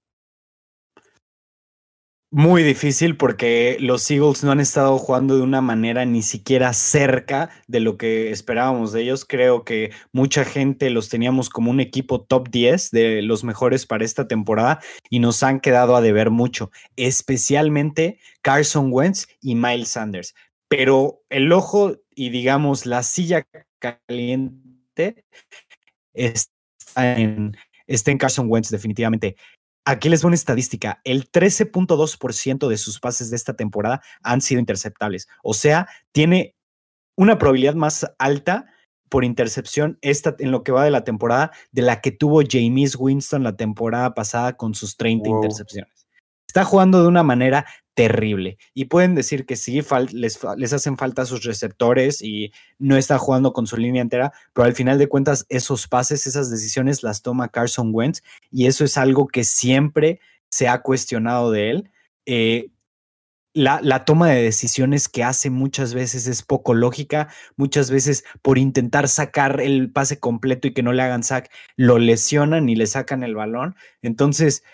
muy difícil porque los Eagles no han estado jugando de una manera ni siquiera cerca de lo que esperábamos de ellos. Creo que mucha gente los teníamos como un equipo top 10 de los mejores para esta temporada y nos han quedado a deber mucho, especialmente Carson Wentz y Miles Sanders. Pero el ojo y digamos la silla caliente está en, Carson Wentz definitivamente. Aquí les doy una estadística. El 13.2% de sus pases de esta temporada han sido interceptables. O sea, tiene una probabilidad más alta por intercepción esta, en lo que va de la temporada de la que tuvo James Winston la temporada pasada con sus 30 intercepciones. Está jugando de una manera terrible. Y pueden decir que sí, les, hacen falta sus receptores y no está jugando con su línea entera, pero al final de cuentas esos pases, esas decisiones las toma Carson Wentz y eso es algo que siempre se ha cuestionado de él. Eh, la, la, toma de decisiones que hace muchas veces es poco lógica, muchas veces por intentar sacar el pase completo y que no le hagan sack, lo lesionan y le sacan el balón. Entonces,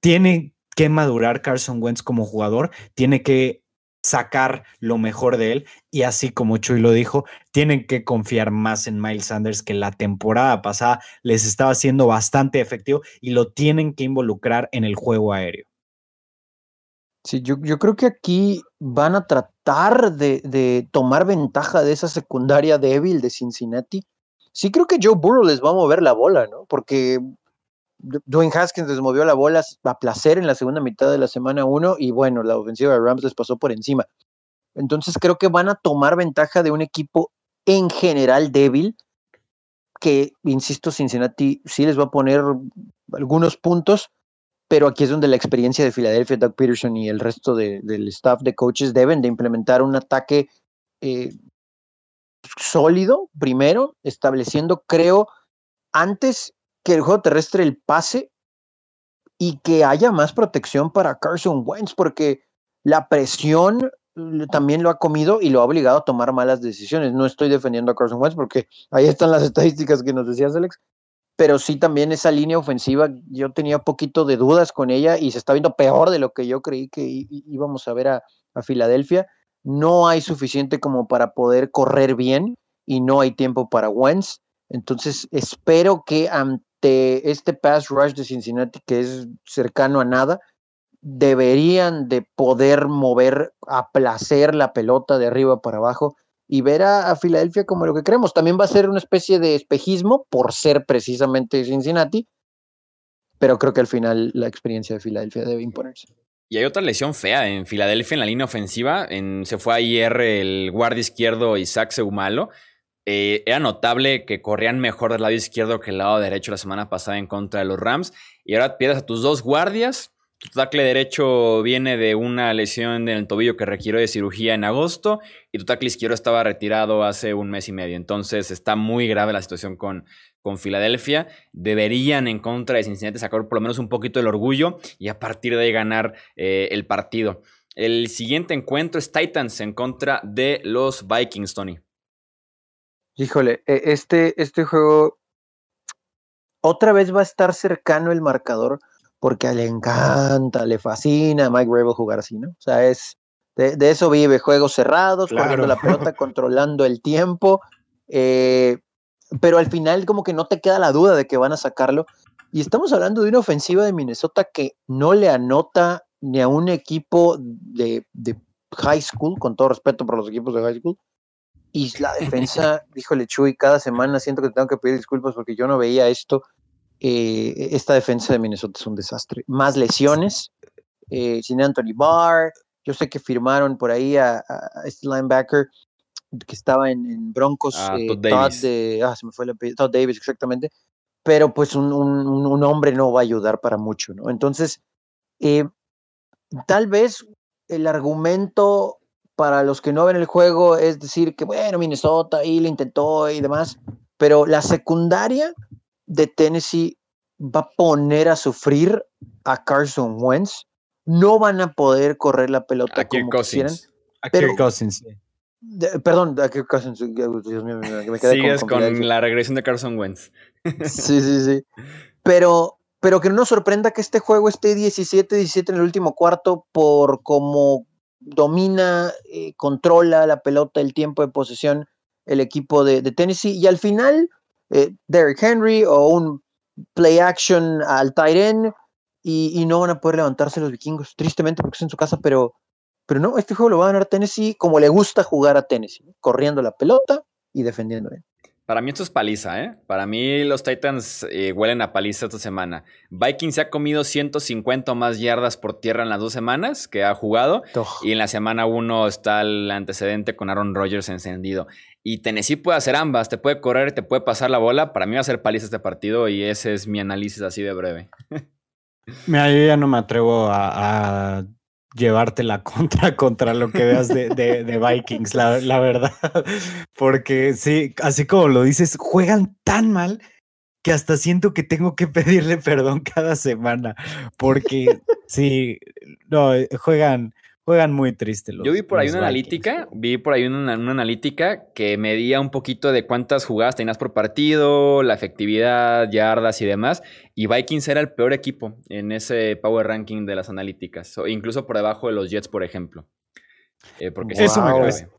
tiene que madurar Carson Wentz como jugador, tiene que sacar lo mejor de él y así como Chuy lo dijo, tienen que confiar más en Miles Sanders que la temporada pasada les estaba siendo bastante efectivo y lo tienen que involucrar en el juego aéreo. Sí, yo, yo creo que aquí van a tratar de, de, tomar ventaja de esa secundaria débil de Cincinnati. Sí creo que Joe Burrow les va a mover la bola, ¿no? Porque Dwayne Haskins les movió la bola a placer en la segunda mitad de la semana 1 y bueno, la ofensiva de Rams les pasó por encima. Entonces creo que van a tomar ventaja de un equipo en general débil, que, insisto, Cincinnati sí les va a poner algunos puntos, pero aquí es donde la experiencia de Filadelfia, Doug Peterson y el resto del staff de coaches deben de implementar un ataque eh, sólido, primero, estableciendo, creo, antes que el juego terrestre, el pase y que haya más protección para Carson Wentz, porque la presión también lo ha comido y lo ha obligado a tomar malas decisiones. No estoy defendiendo a Carson Wentz porque ahí están las estadísticas que nos decías, Alex, pero sí también esa línea ofensiva, yo tenía poquito de dudas con ella y se está viendo peor de lo que yo creí que íbamos a ver a, a Filadelfia. No hay suficiente como para poder correr bien y no hay tiempo para Wentz. Entonces espero que ante este pass rush de Cincinnati, que es cercano a nada, deberían de poder mover a placer la pelota de arriba para abajo y ver a, Filadelfia como lo que creemos. También va a ser una especie de espejismo por ser precisamente Cincinnati, pero creo que al final la experiencia de Filadelfia debe imponerse. Y hay otra lesión fea en Filadelfia en la línea ofensiva. En, se fue ayer el guardia izquierdo Isaac Seumalo. Eh, era notable que corrían mejor del lado izquierdo que el lado derecho la semana pasada en contra de los Rams. Y ahora pierdes a tus dos guardias tu tackle derecho viene de una lesión en el tobillo que requiere de cirugía en agosto y tu tackle izquierdo estaba retirado hace un mes y medio. Entonces está muy grave la situación con, con Filadelfia. Deberían en contra de Cincinnati sacar por lo menos un poquito del orgullo y a partir de ahí ganar eh, el partido. El siguiente encuentro es Titans en contra de los Vikings, Tony. Híjole, e, este, este juego otra vez va a estar cercano el marcador porque le encanta, le fascina a Mike Rabel jugar así, ¿no? O sea, es de, eso vive, juegos cerrados, corriendo la pelota, controlando el tiempo, eh, pero al final como que no te queda la duda de que van a sacarlo. Y estamos hablando de una ofensiva de Minnesota que no le anota ni a un equipo de, de high school, con todo respeto por los equipos de high school, y la defensa, híjole, Chuy, cada semana siento que tengo que pedir disculpas porque yo no veía esto eh, esta defensa de Minnesota es un desastre. Más lesiones, eh, sin Anthony Barr. Yo sé que firmaron por ahí a, este linebacker que estaba en, Broncos, ah, eh, Todd, Davis. De, ah, se me fue el Todd Davis, exactamente. Pero pues un, un, hombre no va a ayudar para mucho, ¿no? Entonces, tal vez el argumento para los que no ven el juego es decir que, bueno, Minnesota ahí le intentó y demás, pero la secundaria de Tennessee va a poner a sufrir a Carson Wentz. No van a poder correr la pelota como quisieran. A Kirk Cousins, perdón, a Kirk Cousins. Dios mío, me quedé Sigues con, la regresión de Carson Wentz. sí, sí, sí. Pero, pero que no nos sorprenda que este juego esté 17-17 en el último cuarto por cómo domina, eh, controla la pelota, el tiempo de posesión el equipo de, Tennessee. Y al final, eh, Derrick Henry o un play action al tight end y, no van a poder levantarse los vikingos, tristemente porque es en su casa, pero, pero no, este juego lo va a ganar Tennessee como le gusta jugar a Tennessee, corriendo la pelota y defendiendo bien. Para mí esto es paliza, ¿eh? Para mí los Titans eh, huelen a paliza esta semana. Vikings se ha comido 150 más yardas por tierra en las dos semanas que ha jugado. Y en la semana uno está el antecedente con Aaron Rodgers encendido. Y Tennessee puede hacer ambas, te puede correr, te puede pasar la bola. Para mí va a ser paliza este partido y ese es mi análisis así de breve. Mira, yo ya no me atrevo a la contra contra lo que veas de, de, Vikings, la, la, verdad. Porque sí, así como lo dices, juegan tan mal que hasta siento que tengo que pedirle perdón cada semana. Porque sí, no, juegan, Juegan muy triste los. Yo vi por ahí una analítica, vi por ahí una, analítica que medía un poquito de cuántas jugadas tenías por partido, la efectividad, yardas y demás. Y Vikings era el peor equipo en ese power ranking de las analíticas, o incluso por debajo de los Jets, por ejemplo. Eh, porque eso, me cuesta,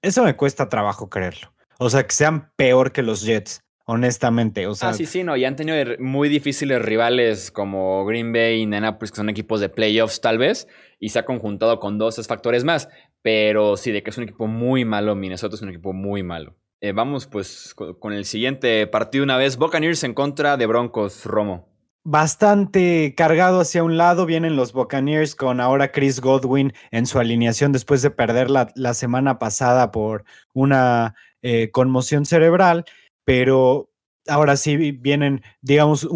eso me cuesta trabajo creerlo. O sea, que sean peor que los Jets honestamente. O sea, ah, sí, sí, no, ya han tenido muy difíciles rivales como Green Bay y Indianapolis, que son equipos de playoffs tal vez, y se ha conjuntado con dos factores más, pero sí, de que es un equipo muy malo, Minnesota es un equipo muy malo. Eh, vamos pues con, el siguiente partido una vez, Buccaneers en contra de Broncos, Romo. Bastante cargado hacia un lado vienen los Buccaneers con ahora Chris Godwin en su alineación después de perder la, la semana pasada por una eh, conmoción cerebral pero ahora sí vienen, digamos,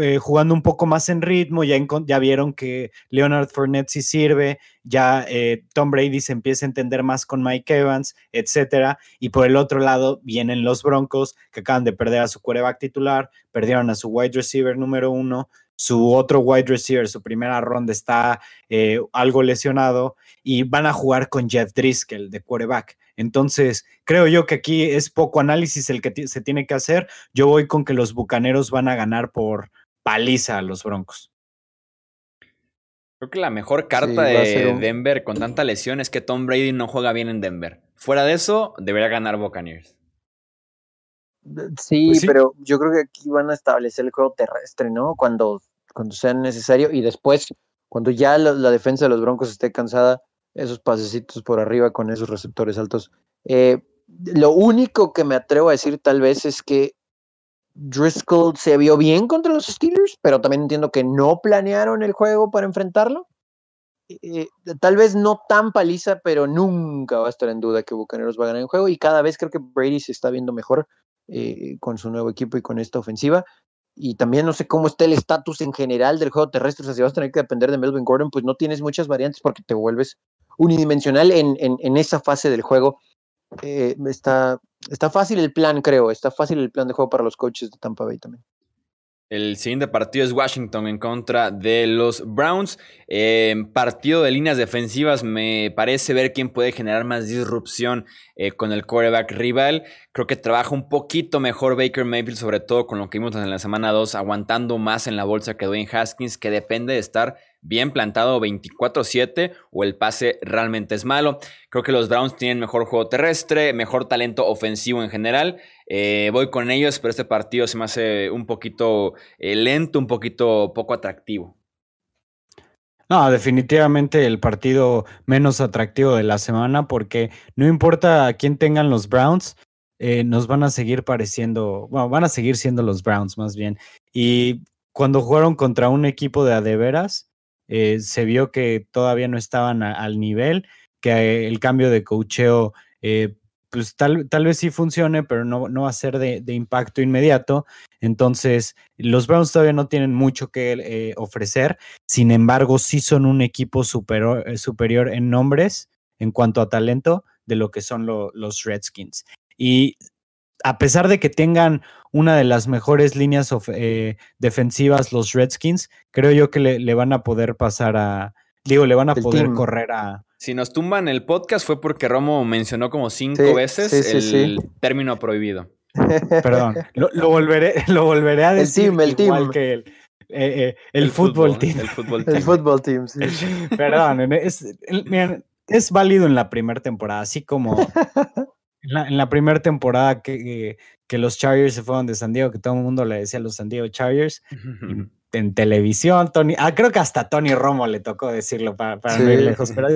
eh, jugando un poco más en ritmo, ya, ya vieron que Leonard Fournette sí sirve, ya eh, Tom Brady se empieza a entender más con Mike Evans, etcétera, y por el otro lado vienen los Broncos que acaban de perder a su quarterback titular, perdieron a su wide receiver número uno, su otro wide receiver, su primera ronda está eh, algo lesionado y van a jugar con Jeff Driscoll de quarterback. Entonces, creo yo que aquí es poco análisis el que se tiene que hacer. Yo voy con que los Bucaneros van a ganar por paliza a los Broncos. Creo que la mejor carta de Denver con tanta lesión es que Tom Brady no juega bien en Denver. Fuera de eso, debería ganar Buccaneers. Sí, pues sí, pero yo creo que aquí van a establecer el juego terrestre, ¿no? Cuando cuando sea necesario y después, cuando ya la, defensa de los Broncos esté cansada, esos pasecitos por arriba con esos receptores altos. Eh, lo único que me atrevo a decir tal vez es que Driscoll se vio bien contra los Steelers, pero también entiendo que no planearon el juego para enfrentarlo. Eh, tal vez no tan paliza, pero nunca va a estar en duda que Bucaneros va a ganar el juego y cada vez creo que Brady se está viendo mejor eh, con su nuevo equipo y con esta ofensiva y también no sé cómo está el estatus en general del juego terrestre. O sea, si vas a tener que depender de Melvin Gordon, pues no tienes muchas variantes porque te vuelves unidimensional en, en, esa fase del juego. Eh, está, está fácil el plan, creo. Está fácil el plan de juego para los coaches de Tampa Bay también. El siguiente partido es Washington en contra de los Browns. partido de líneas defensivas, me parece ver quién puede generar más disrupción eh, con el quarterback rival. Creo que trabaja un poquito mejor Baker Mayfield, sobre todo con lo que vimos en la semana 2, aguantando más en la bolsa que Dwayne Haskins, que depende de estar bien plantado 24-7 o el pase realmente es malo. Creo que los Browns tienen mejor juego terrestre, mejor talento ofensivo en general. Eh, voy con ellos, pero este partido se me hace un poquito eh, lento, un poquito poco atractivo. No, definitivamente el partido menos atractivo de la semana porque no importa a quién tengan los Browns, eh, nos van a seguir pareciendo, bueno, van a seguir siendo los Browns más bien. Y cuando jugaron contra un equipo de adeveras, eh, se vio que todavía no estaban al nivel, que el cambio de cocheo, eh, pues tal, tal, vez sí funcione, pero no, no va a ser de, impacto inmediato. Entonces, los Browns todavía no tienen mucho que eh, ofrecer, sin embargo, sí son un equipo superior, superior en nombres en cuanto a talento de lo que son los Redskins. Y a pesar de que tengan una de las mejores líneas eh, defensivas los Redskins, creo yo que le, van a poder pasar a, digo, le van a poder correr a... Si nos tumban el podcast fue porque Romo mencionó como cinco veces el término prohibido. Perdón, lo, volveré, lo volveré a decir el team, el igual que el, eh, eh, fútbol, team. El fútbol team. el fútbol team, sí. Perdón, es, es válido en la primera temporada, así como en la, primera temporada que, que, los Chargers se fueron de San Diego, que todo el mundo le decía a los San Diego Chargers, en televisión, Tony, ah, creo que hasta Tony Romo le tocó decirlo para, no ir lejos, pero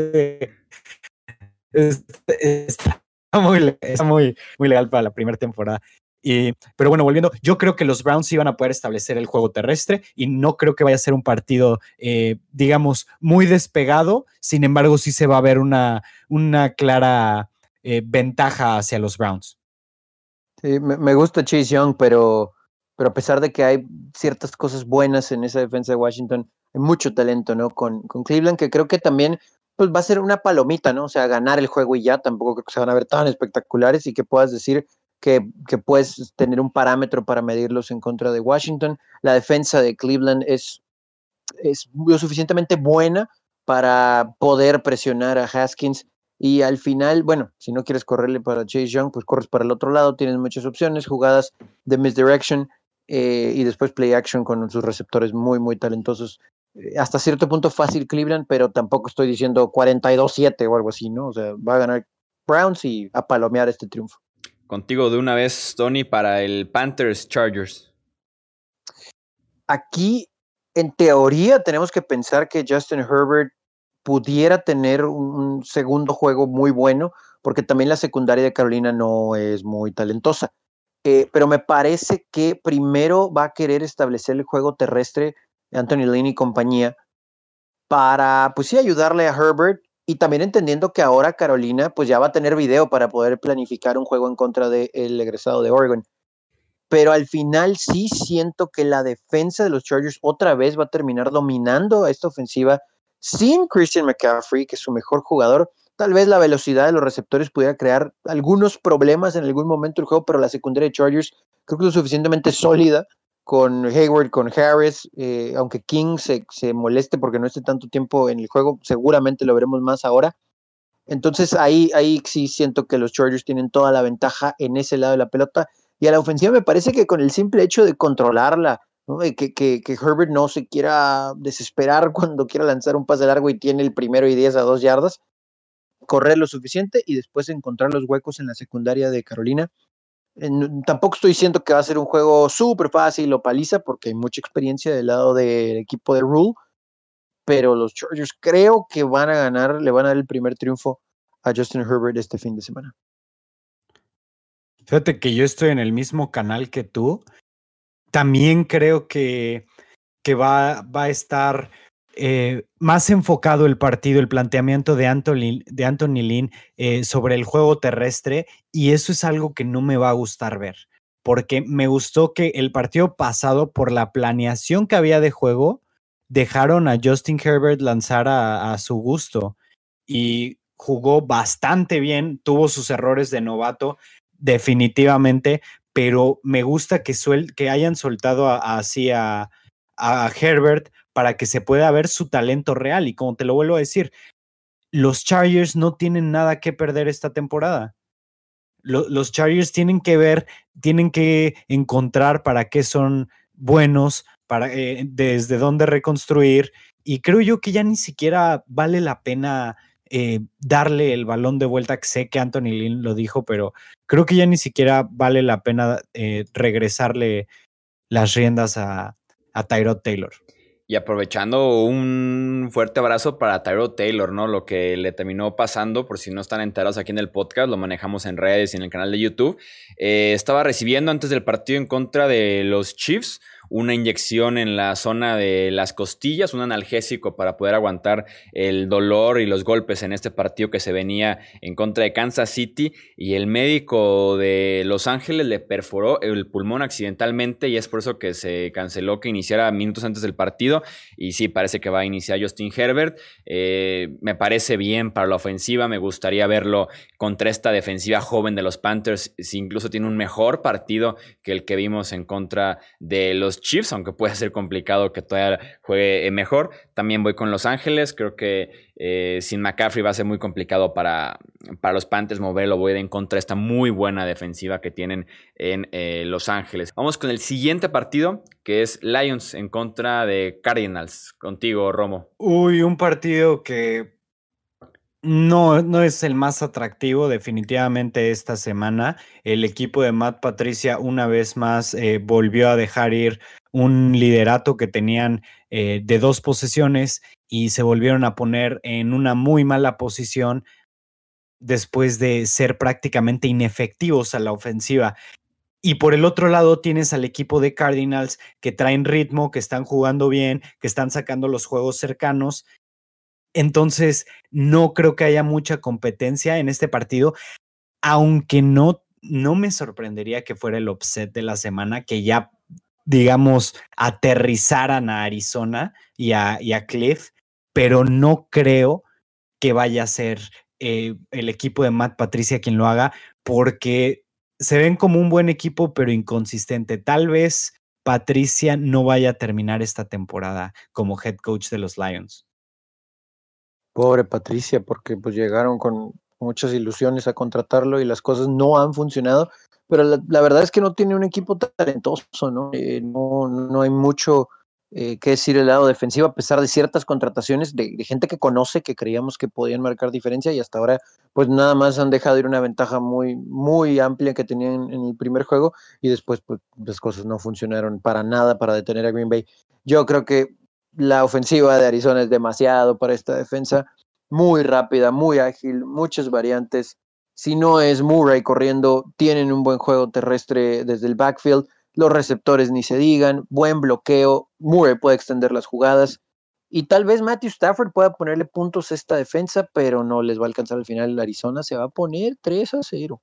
está, muy, muy, muy legal para la primera temporada. Y, pero bueno, volviendo, yo creo que los Browns iban a poder establecer el juego terrestre y no creo que vaya a ser un partido, eh, digamos, muy despegado. Sin embargo, sí se va a ver una, una clara eh, ventaja hacia los Browns. Sí, me, gusta Chase Young, pero, pero a pesar de que hay ciertas cosas buenas en esa defensa de Washington, hay mucho talento, ¿no? Con, con Cleveland, que creo que también pues, va a ser una palomita, ¿no? O sea, ganar el juego y ya, tampoco creo que se van a ver tan espectaculares y que puedas decir que, que, puedes tener un parámetro para medirlos en contra de Washington. La defensa de Cleveland es, es lo suficientemente buena para poder presionar a Haskins y al final, bueno, si no quieres correrle para Chase Young, pues corres para el otro lado, tienes muchas opciones, jugadas de misdirection eh, y después play action con sus receptores muy, muy talentosos. Eh, hasta cierto punto fácil Cleveland, pero tampoco estoy diciendo 42-7 o algo así, ¿no? O sea, va a ganar Browns y a palomear este triunfo. Contigo de una vez, Tony, para el Panthers Chargers. Aquí, en teoría, tenemos que pensar que Justin Herbert pudiera tener un segundo juego muy bueno, porque también la secundaria de Carolina no es muy talentosa. Eh, pero me parece que primero va a querer establecer el juego terrestre Anthony Lynn y compañía para, pues sí, ayudarle a Herbert y también entendiendo que ahora Carolina pues ya va a tener video para poder planificar un juego en contra del egresado de Oregon. pero al final sí siento que la defensa de los Chargers otra vez va a terminar dominando a esta ofensiva sin Christian McCaffrey, que es su mejor jugador. Tal vez la velocidad de los receptores pudiera crear algunos problemas en algún momento del juego, pero la secundaria de Chargers creo que es suficientemente sólida con Hayward, con Harris, eh, aunque King se, se, moleste porque no esté tanto tiempo en el juego, seguramente lo veremos más ahora. Entonces ahí, ahí sí siento que los Chargers tienen toda la ventaja en ese lado de la pelota. Y a la ofensiva me parece que con el simple hecho de controlarla, que, Herbert no se quiera desesperar cuando quiera lanzar un pase largo y tiene el primero y 10 a 2 yardas, correr lo suficiente y después encontrar los huecos en la secundaria de Carolina. tampoco estoy diciendo que va a ser un juego súper fácil o paliza porque hay mucha experiencia del lado del equipo de Rule, pero los Chargers creo que van a ganar, le van a dar el primer triunfo a Justin Herbert este fin de semana. Fíjate que yo estoy en el mismo canal que tú. También creo que, que va, va a estar eh, más enfocado el partido, el planteamiento de Anthony, de Anthony Lynn eh, sobre el juego terrestre y eso es algo que no me va a gustar ver, porque me gustó que el partido pasado, por la planeación que había de juego, dejaron a Justin Herbert lanzar a, su gusto y jugó bastante bien, tuvo sus errores de novato, definitivamente, pero me gusta que, que hayan soltado así a, a Herbert para que se pueda ver su talento real. Y como te lo vuelvo a decir, los Chargers no tienen nada que perder esta temporada. los Chargers tienen que ver, tienen que encontrar para qué son buenos, para eh, desde dónde reconstruir. Y creo yo que ya ni siquiera vale la pena eh, darle el balón de vuelta, que sé que Anthony Lynn lo dijo, pero creo que ya ni siquiera vale la pena eh, regresarle las riendas a, a Tyrod Taylor. Y aprovechando un fuerte abrazo para Tyrod Taylor, ¿no? Lo que le terminó pasando, por si no están enterados aquí en el podcast, lo manejamos en redes y en el canal de YouTube. Eh, estaba recibiendo antes del partido en contra de los Chiefs una inyección en la zona de las costillas, un analgésico para poder aguantar el dolor y los golpes en este partido que se venía en contra de Kansas City. Y el médico de Los Ángeles le perforó el pulmón accidentalmente y es por eso que se canceló que iniciara minutos antes del partido. Y sí, parece que va a iniciar Justin Herbert. Eh, me parece bien para la ofensiva, me gustaría verlo contra esta defensiva joven de los Panthers, si incluso tiene un mejor partido que el que vimos en contra de los Chiefs, aunque puede ser complicado que todavía juegue eh, mejor. También voy con Los Ángeles. Creo que eh, sin McCaffrey va a ser muy complicado para, para los Panthers moverlo. Voy en contra de esta muy buena defensiva que tienen en eh, Los Ángeles. Vamos con el siguiente partido, que es Lions en contra de Cardinals. Contigo, Romo. Uy, un partido que no, no es el más atractivo definitivamente esta semana. El equipo de Matt Patricia una vez más eh, volvió a dejar ir un liderato que tenían eh, de dos posesiones y se volvieron a poner en una muy mala posición después de ser prácticamente inefectivos a la ofensiva. Y por el otro lado tienes al equipo de Cardinals que traen ritmo, que están jugando bien, que están sacando los juegos cercanos entonces, no creo que haya mucha competencia en este partido, aunque no, no me sorprendería que fuera el upset de la semana, que ya, digamos, aterrizaran a Arizona y a, Cliff, pero no creo que vaya a ser eh, el equipo de Matt Patricia quien lo haga, porque se ven como un buen equipo, pero inconsistente. Tal vez Patricia no vaya a terminar esta temporada como head coach de los Lions. Pobre Patricia, porque pues llegaron con muchas ilusiones a contratarlo y las cosas no han funcionado, pero la, verdad es que no tiene un equipo talentoso, ¿no? Eh, no, no, hay mucho eh, que decir el lado defensivo, a pesar de ciertas contrataciones de, gente que conoce, que creíamos que podían marcar diferencia y hasta ahora pues nada más han dejado ir una ventaja muy, muy amplia que tenían en el primer juego y después pues las cosas no funcionaron para nada para detener a Green Bay. Yo creo que la ofensiva de Arizona es demasiado para esta defensa, muy rápida, muy ágil, muchas variantes. Si no es Murray corriendo, tienen un buen juego terrestre desde el backfield, los receptores ni se digan, buen bloqueo, Murray puede extender las jugadas y tal vez Matthew Stafford pueda ponerle puntos a esta defensa, pero no les va a alcanzar al final. Arizona se va a poner 3 a 0.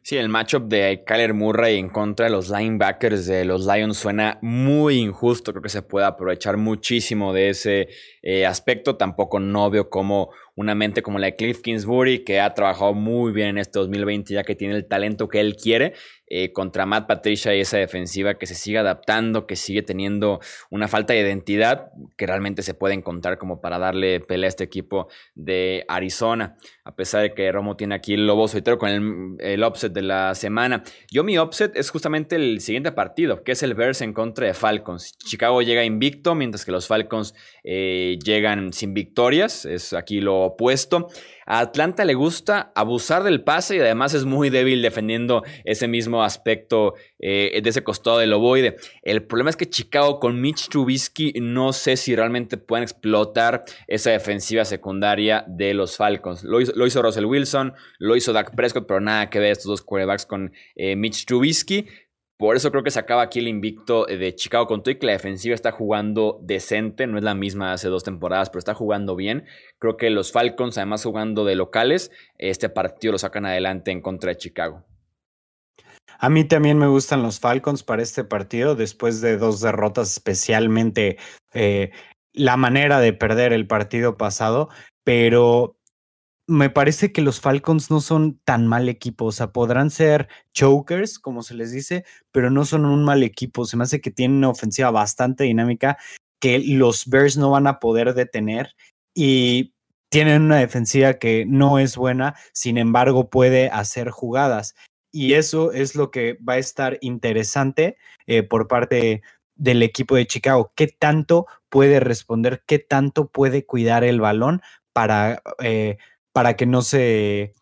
Sí, el matchup de Kyler Murray en contra de los linebackers de los Lions suena muy injusto. Creo que se puede aprovechar muchísimo de ese eh, aspecto. Tampoco no veo como una mente como la de Cliff Kingsbury, que ha trabajado muy bien en este 2020, ya que tiene el talento que él quiere, eh, contra Matt Patricia y esa defensiva que se sigue adaptando, que sigue teniendo una falta de identidad que realmente se puede encontrar como para darle pelea a este equipo de Arizona, a pesar de que Romo tiene aquí el lobo solitario con el, el de la semana. Yo mi upset es justamente el siguiente partido, que es el Bears en contra de Falcons. Chicago llega invicto, mientras que los Falcons eh, llegan sin victorias, es aquí lo opuesto. A Atlanta le gusta abusar del pase y además es muy débil defendiendo ese mismo aspecto eh, de ese costado del ovoide. El problema es que Chicago con Mitch Trubisky no sé si realmente pueden explotar esa defensiva secundaria de los Falcons. Lo hizo, Russell Wilson, lo hizo Dak Prescott, pero nada que ver estos dos quarterbacks con eh, Mitch Trubisky. Por eso creo que se acaba aquí el invicto de Chicago con que la defensiva está jugando decente, no es la misma hace dos temporadas, pero está jugando bien. Creo que los Falcons, además jugando de locales, este partido lo sacan adelante en contra de Chicago. A mí también me gustan los Falcons para este partido, después de dos derrotas, especialmente eh, la manera de perder el partido pasado, pero me parece que los Falcons no son tan mal equipo. O sea, podrán ser chokers, como se les dice, pero no son un mal equipo. Se me hace que tienen una ofensiva bastante dinámica que los Bears no van a poder detener y tienen una defensiva que no es buena, sin embargo puede hacer jugadas. Y eso es lo que va a estar interesante eh, por parte del equipo de Chicago. ¿Qué tanto puede responder? ¿Qué tanto puede cuidar el balón para... Eh, para que no se,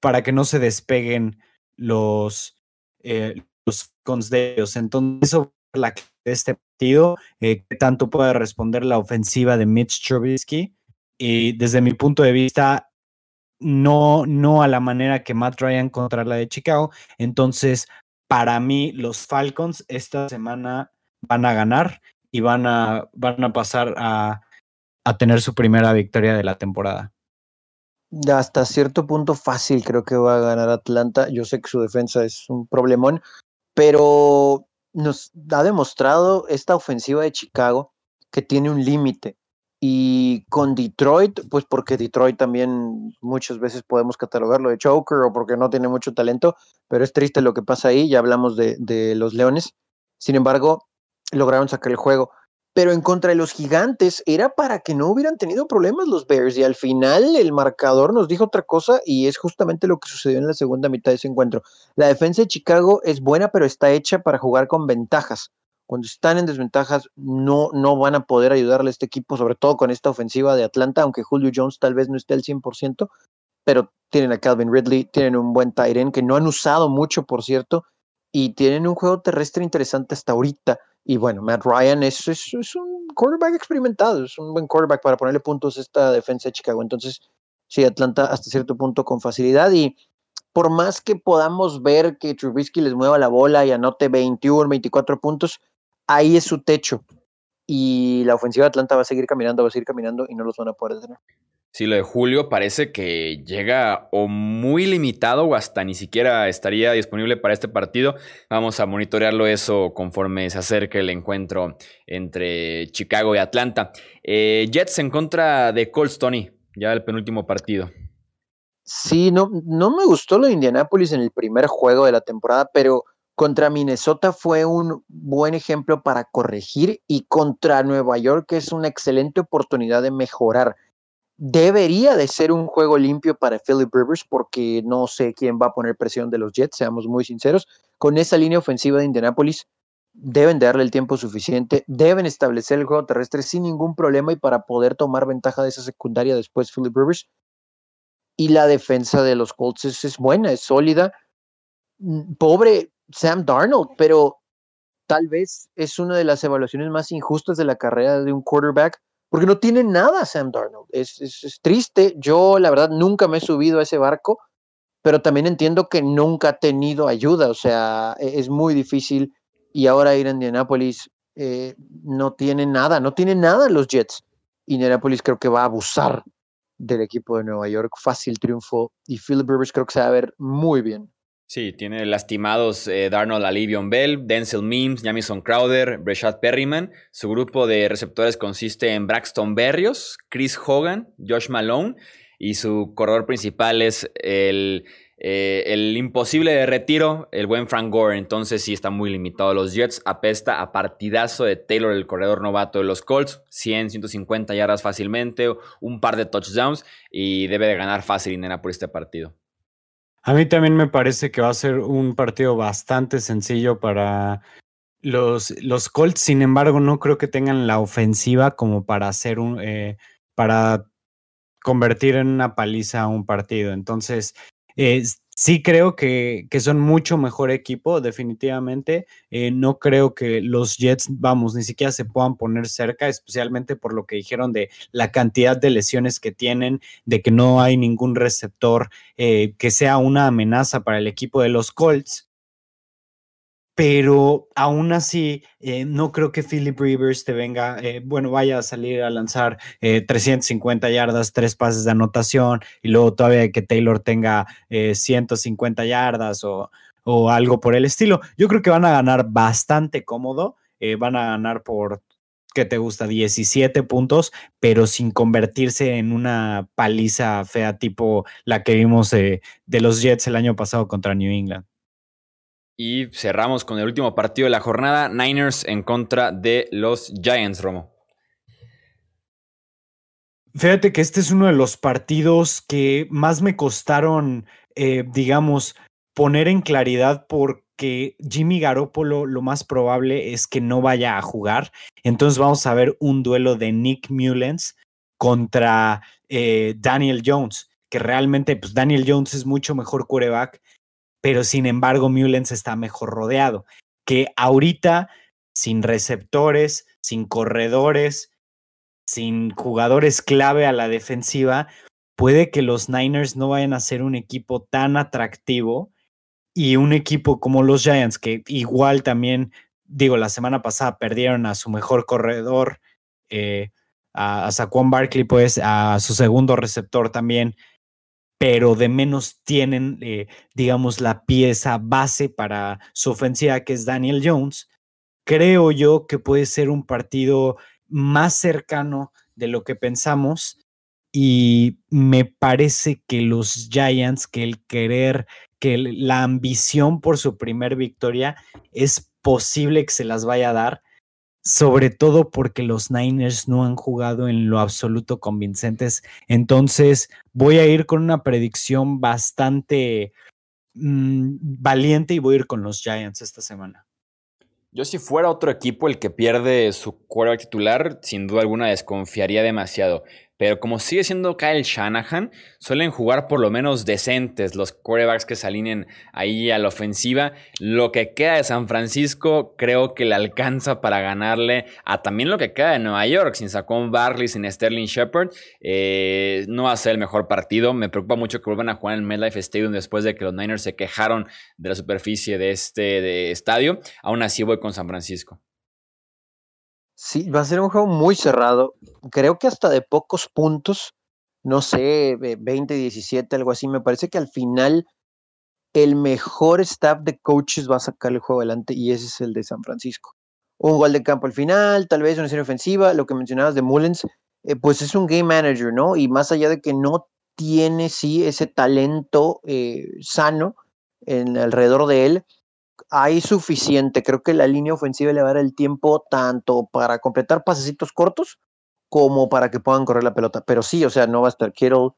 para que no se despeguen los, eh, los cons de ellos. Entonces, eso la de este partido, eh, tanto puede responder la ofensiva de Mitch Trubisky. Y desde mi punto de vista, no, no a la manera que Matt Ryan contra la de Chicago. Entonces, para mí, los Falcons esta semana van a ganar y van a, van a pasar a, a tener su primera victoria de la temporada hasta cierto punto fácil creo que va a ganar Atlanta. Yo sé que su defensa es un problemón, pero nos ha demostrado esta ofensiva de Chicago que tiene un límite. Y con Detroit, pues porque Detroit también muchas veces podemos catalogarlo de choker o porque no tiene mucho talento, pero es triste lo que pasa ahí, ya hablamos de, de los Leones. Sin embargo, lograron sacar el juego pero en contra de los gigantes era para que no hubieran tenido problemas los Bears y al final el marcador nos dijo otra cosa y es justamente lo que sucedió en la segunda mitad de ese encuentro. La defensa de Chicago es buena pero está hecha para jugar con ventajas. Cuando están en desventajas no, no van a poder ayudarle a este equipo, sobre todo con esta ofensiva de Atlanta, aunque Julio Jones tal vez no esté al 100%, pero tienen a Calvin Ridley, tienen un buen Tyren que no han usado mucho, por cierto, y tienen un juego terrestre interesante hasta ahorita y bueno, Matt Ryan es, un quarterback experimentado, es un buen quarterback para ponerle puntos a esta defensa de Chicago. Entonces, sí, Atlanta hasta cierto punto con facilidad. Y por más que podamos ver que Trubisky les mueva la bola y anote 21, 24 puntos, ahí es su techo. Y la ofensiva de Atlanta va a seguir caminando, va a seguir caminando y no los van a poder detener. Sí, lo de Julio parece que llega o muy limitado o hasta ni siquiera estaría disponible para este partido. Vamos a monitorearlo eso conforme se acerque el encuentro entre Chicago y Atlanta. Eh, Jets en contra de Colts, Tony, ya el penúltimo partido. Sí, no, no me gustó lo de Indianapolis en el primer juego de la temporada, pero contra Minnesota fue un buen ejemplo para corregir y contra Nueva York es una excelente oportunidad de mejorar Debería de ser un juego limpio para Philip Rivers porque no sé quién va a poner presión de los Jets, seamos muy sinceros. Con esa línea ofensiva de Indianapolis deben de darle el tiempo suficiente, deben establecer el juego terrestre sin ningún problema y para poder tomar ventaja de esa secundaria después Philip Rivers. Y la defensa de los Colts es, es buena, es sólida. Mm, pobre Sam Darnold, pero tal vez es una de las evaluaciones más injustas de la carrera de un quarterback porque no tiene nada Sam Darnold. Es, es, triste. Yo, la verdad, nunca me he subido a ese barco, pero también entiendo que nunca ha tenido ayuda. O sea, e, es muy difícil. Y ahora ir a Indianapolis eh, no tiene nada, no tiene nada los Jets. Indianapolis creo que va a abusar del equipo de Nueva York. Fácil triunfo. Y Philip Rivers creo que se va a ver muy bien. Sí, tiene lastimados eh, Darnold Alivion Bell, Denzel Mims, Jamison Crowder, Breshad Perryman. Su grupo de receptores consiste en Braxton Berrios, Chris Hogan, Josh Malone y su corredor principal es el, eh, el imposible de retiro, el buen Frank Gore. Entonces sí está muy limitado. Los Jets apesta a partidazo de Taylor, el corredor novato de los Colts. 100, 150 yardas fácilmente, un par de touchdowns y debe de ganar fácil Nena por este partido. A mí también me parece que va a ser un partido bastante sencillo para los, los Colts. Sin embargo, no creo que tengan la ofensiva como para hacer un eh, para convertir en una paliza un partido. Entonces, eh, Sí creo que, que, son mucho mejor equipo, definitivamente. Eh, no creo que los Jets, vamos, ni siquiera se puedan poner cerca, especialmente por lo que dijeron de la cantidad de lesiones que tienen, de que no hay ningún receptor eh, que sea una amenaza para el equipo de los Colts pero aún así eh, no creo que Philip Rivers te venga, eh, bueno, vaya a salir a lanzar 350 eh, yardas, tres pases de anotación y luego todavía que Taylor tenga 150 yardas o, o, algo por el estilo. Yo creo que van a ganar bastante cómodo, van a ganar por, ¿qué te gusta? 17 puntos, pero sin convertirse en una paliza fea tipo la que vimos de los Jets el año pasado contra New England. Y cerramos con el último partido de la jornada, Niners en contra de los Giants, Romo. Fíjate que este es uno de los partidos que más me costaron, eh, digamos, poner en claridad porque Jimmy Garoppolo lo más probable es que no vaya a jugar. Entonces vamos a ver un duelo de Nick Mullens contra eh, Daniel Jones, que realmente pues Daniel Jones es mucho mejor quarterback pero sin embargo Mullens está mejor rodeado, que ahorita sin receptores, sin corredores, sin jugadores clave a la defensiva, puede que los Niners no vayan a ser un equipo tan atractivo y un equipo como los Giants, que igual también, digo, la semana pasada perdieron a su mejor corredor, eh, a, a Saquon Barkley, pues a su segundo receptor también, pero de menos tienen, eh, digamos, la pieza base para su ofensiva, que es Daniel Jones. Creo yo que puede ser un partido más cercano de lo que pensamos y me parece que los Giants, que el querer, que la ambición por su primer victoria es posible que se las vaya a dar sobre todo porque los Niners no han jugado en lo absoluto convincentes. Entonces voy a ir con una predicción bastante mm, valiente y voy a ir con los Giants esta semana. Yo si fuera otro equipo el que pierde su quarterback titular, sin duda alguna desconfiaría demasiado. Pero como sigue siendo Kyle Shanahan, suelen jugar por lo menos decentes los quarterbacks que se alineen ahí a la ofensiva. Lo que queda de San Francisco creo que le alcanza para ganarle a también lo que queda de Nueva York, sin Saquon Barley, sin Sterling Shepard. Eh, no va a ser el mejor partido. Me preocupa mucho que vuelvan a jugar en el MetLife Stadium después de que los Niners se quejaron de la superficie de este estadio. Aún así voy con San Francisco. Sí, va a ser un juego muy cerrado. Creo que hasta de pocos puntos, no sé, 20, 17, algo así. Me parece que al final el mejor staff de coaches va a sacar el juego adelante y ese es el de San Francisco. Un gol de campo al final, tal vez una serie ofensiva, lo que mencionabas de Mullens, eh, pues es un game manager, ¿no? Y más allá de que no tiene, sí, ese talento eh, sano en, alrededor de él, hay suficiente. Creo que la línea ofensiva le va a dar el tiempo tanto para completar pasecitos cortos como para que puedan correr la pelota. Pero sí, o sea, no va a estar Kittle,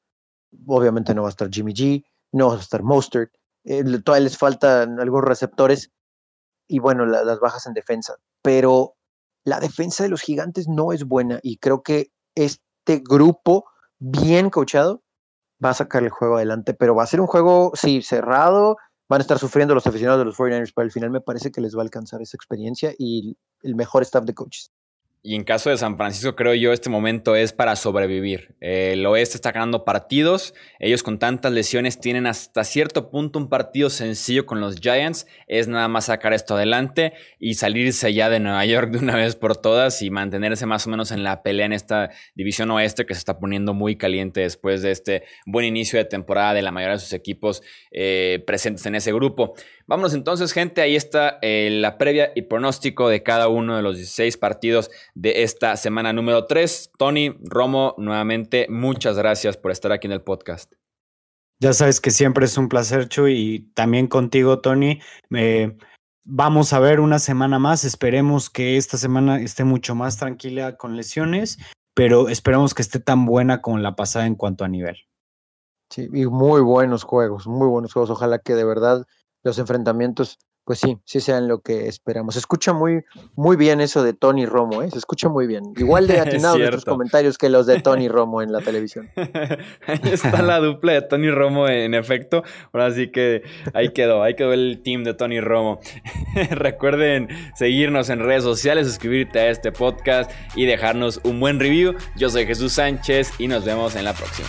obviamente no va a estar Jimmy G, no va a estar Mostert. Eh, todavía les faltan algunos receptores y bueno, las bajas en defensa. Pero la defensa de los gigantes no es buena y creo que este grupo bien coachado va a sacar el juego adelante, pero va a ser un juego, sí, cerrado, van a estar sufriendo los aficionados de los 49ers, pero al final me parece que les va a alcanzar esa experiencia y el mejor staff de coaches. Y en caso de San Francisco, creo yo, este momento es para sobrevivir. el oeste está ganando partidos. Ellos con tantas lesiones tienen hasta cierto punto un partido sencillo con los Giants. Es nada más sacar esto adelante y salirse ya de Nueva York de una vez por todas y mantenerse más o menos en la pelea en esta división oeste que se está poniendo muy caliente después de este buen inicio de temporada de la mayoría de sus equipos eh, presentes en ese grupo. Vámonos entonces, gente. Ahí está eh, la previa y pronóstico de cada uno de los 16 partidos de esta semana número 3. Tony, Romo, nuevamente, muchas gracias por estar aquí en el podcast. Ya sabes que siempre es un placer, Chuy, y también contigo, Tony. vamos a ver una semana más. Esperemos que esta semana esté mucho más tranquila con lesiones, pero esperamos que esté tan buena como la pasada en cuanto a nivel. Sí, y muy buenos juegos, muy buenos juegos. Ojalá que de verdad los enfrentamientos, pues sí, sí sean lo que esperamos. Se escucha muy, muy bien eso de Tony Romo, ¿eh? se escucha muy bien. Igual de atinado tus comentarios que los de Tony Romo en la televisión. ahí está la dupla de Tony Romo, en efecto. Ahora sí que ahí quedó, ahí quedó el team de Tony Romo. Recuerden seguirnos en redes sociales, suscribirte a este podcast y dejarnos un buen review. Yo soy Jesús Sánchez y nos vemos en la próxima.